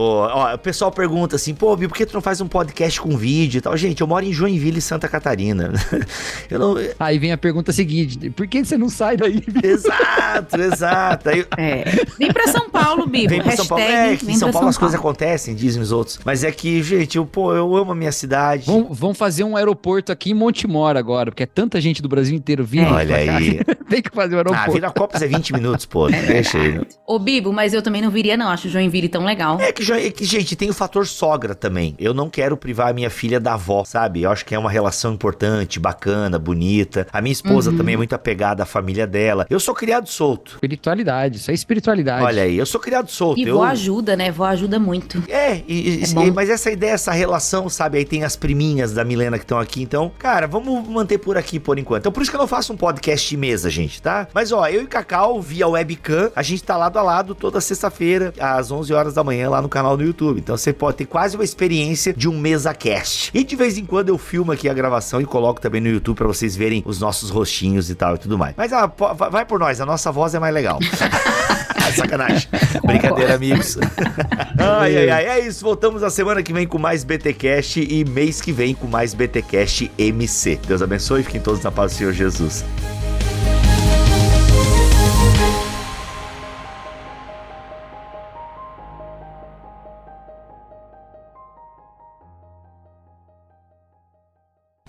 S1: Ó, o pessoal pergunta assim, pô, Bi, por que tu não faz um podcast com vídeo e tal? Gente, eu moro em Joinville, Santa Catarina. eu não...
S2: Aí vem a pergunta seguinte: por que você não sai daí?
S1: Exato, exato. Aí,
S3: É. Vem pra São Paulo, Bibo.
S1: Vem pra São Paulo.
S3: Hashtag
S1: É, que em São Paulo
S3: São
S1: as coisas
S3: Paulo.
S1: acontecem, dizem os outros. Mas é que, gente, eu, pô, eu amo a minha cidade.
S2: Vão, vão fazer um aeroporto aqui em Montemor agora, porque é tanta gente do Brasil inteiro vindo.
S1: É. Olha aí.
S2: Tem que fazer um
S1: Ah,
S2: aeroporto.
S1: Viracopos é 20 minutos, pô. Deixa aí.
S3: Ô, Bibo, mas eu também não viria, não. Acho Joinville tão legal.
S1: É que, é que, gente, tem o fator sogra também. Eu não quero privar a minha filha da avó, sabe? Eu acho que é uma relação importante, bacana, bonita. A minha esposa também é muito apegada à família dela. Eu sou criado solto.
S2: Espiritualidade, isso é espiritualidade.
S1: Olha aí, eu sou criado solto.
S3: E
S1: eu...
S3: vó ajuda, né? Vó ajuda muito.
S1: É, e-
S3: É
S1: e- mas essa ideia, essa relação, sabe? Aí tem as priminhas da Milena que estão aqui. Então, cara, vamos manter por aqui por enquanto. Então, por isso que eu não faço um podcast de mesa, gente, tá? Mas, ó, eu e Cacau, via webcam, a gente tá lado a lado toda sexta-feira, às 11 horas da manhã, lá no canal do YouTube. Então, você pode ter quase uma experiência de um mesa cast. E de vez em quando eu filmo aqui a gravação e coloco também no YouTube pra vocês verem os nossos rostinhos e tal e tudo mais. Mas, ah, vai por nós, a nossa voz é mais legal. Sacanagem. Brincadeira, amigos. ai, ai, ai. É isso. Voltamos a semana que vem com mais BTcast e mês que vem com mais BTcast MC. Deus abençoe e fiquem todos na paz do Senhor Jesus.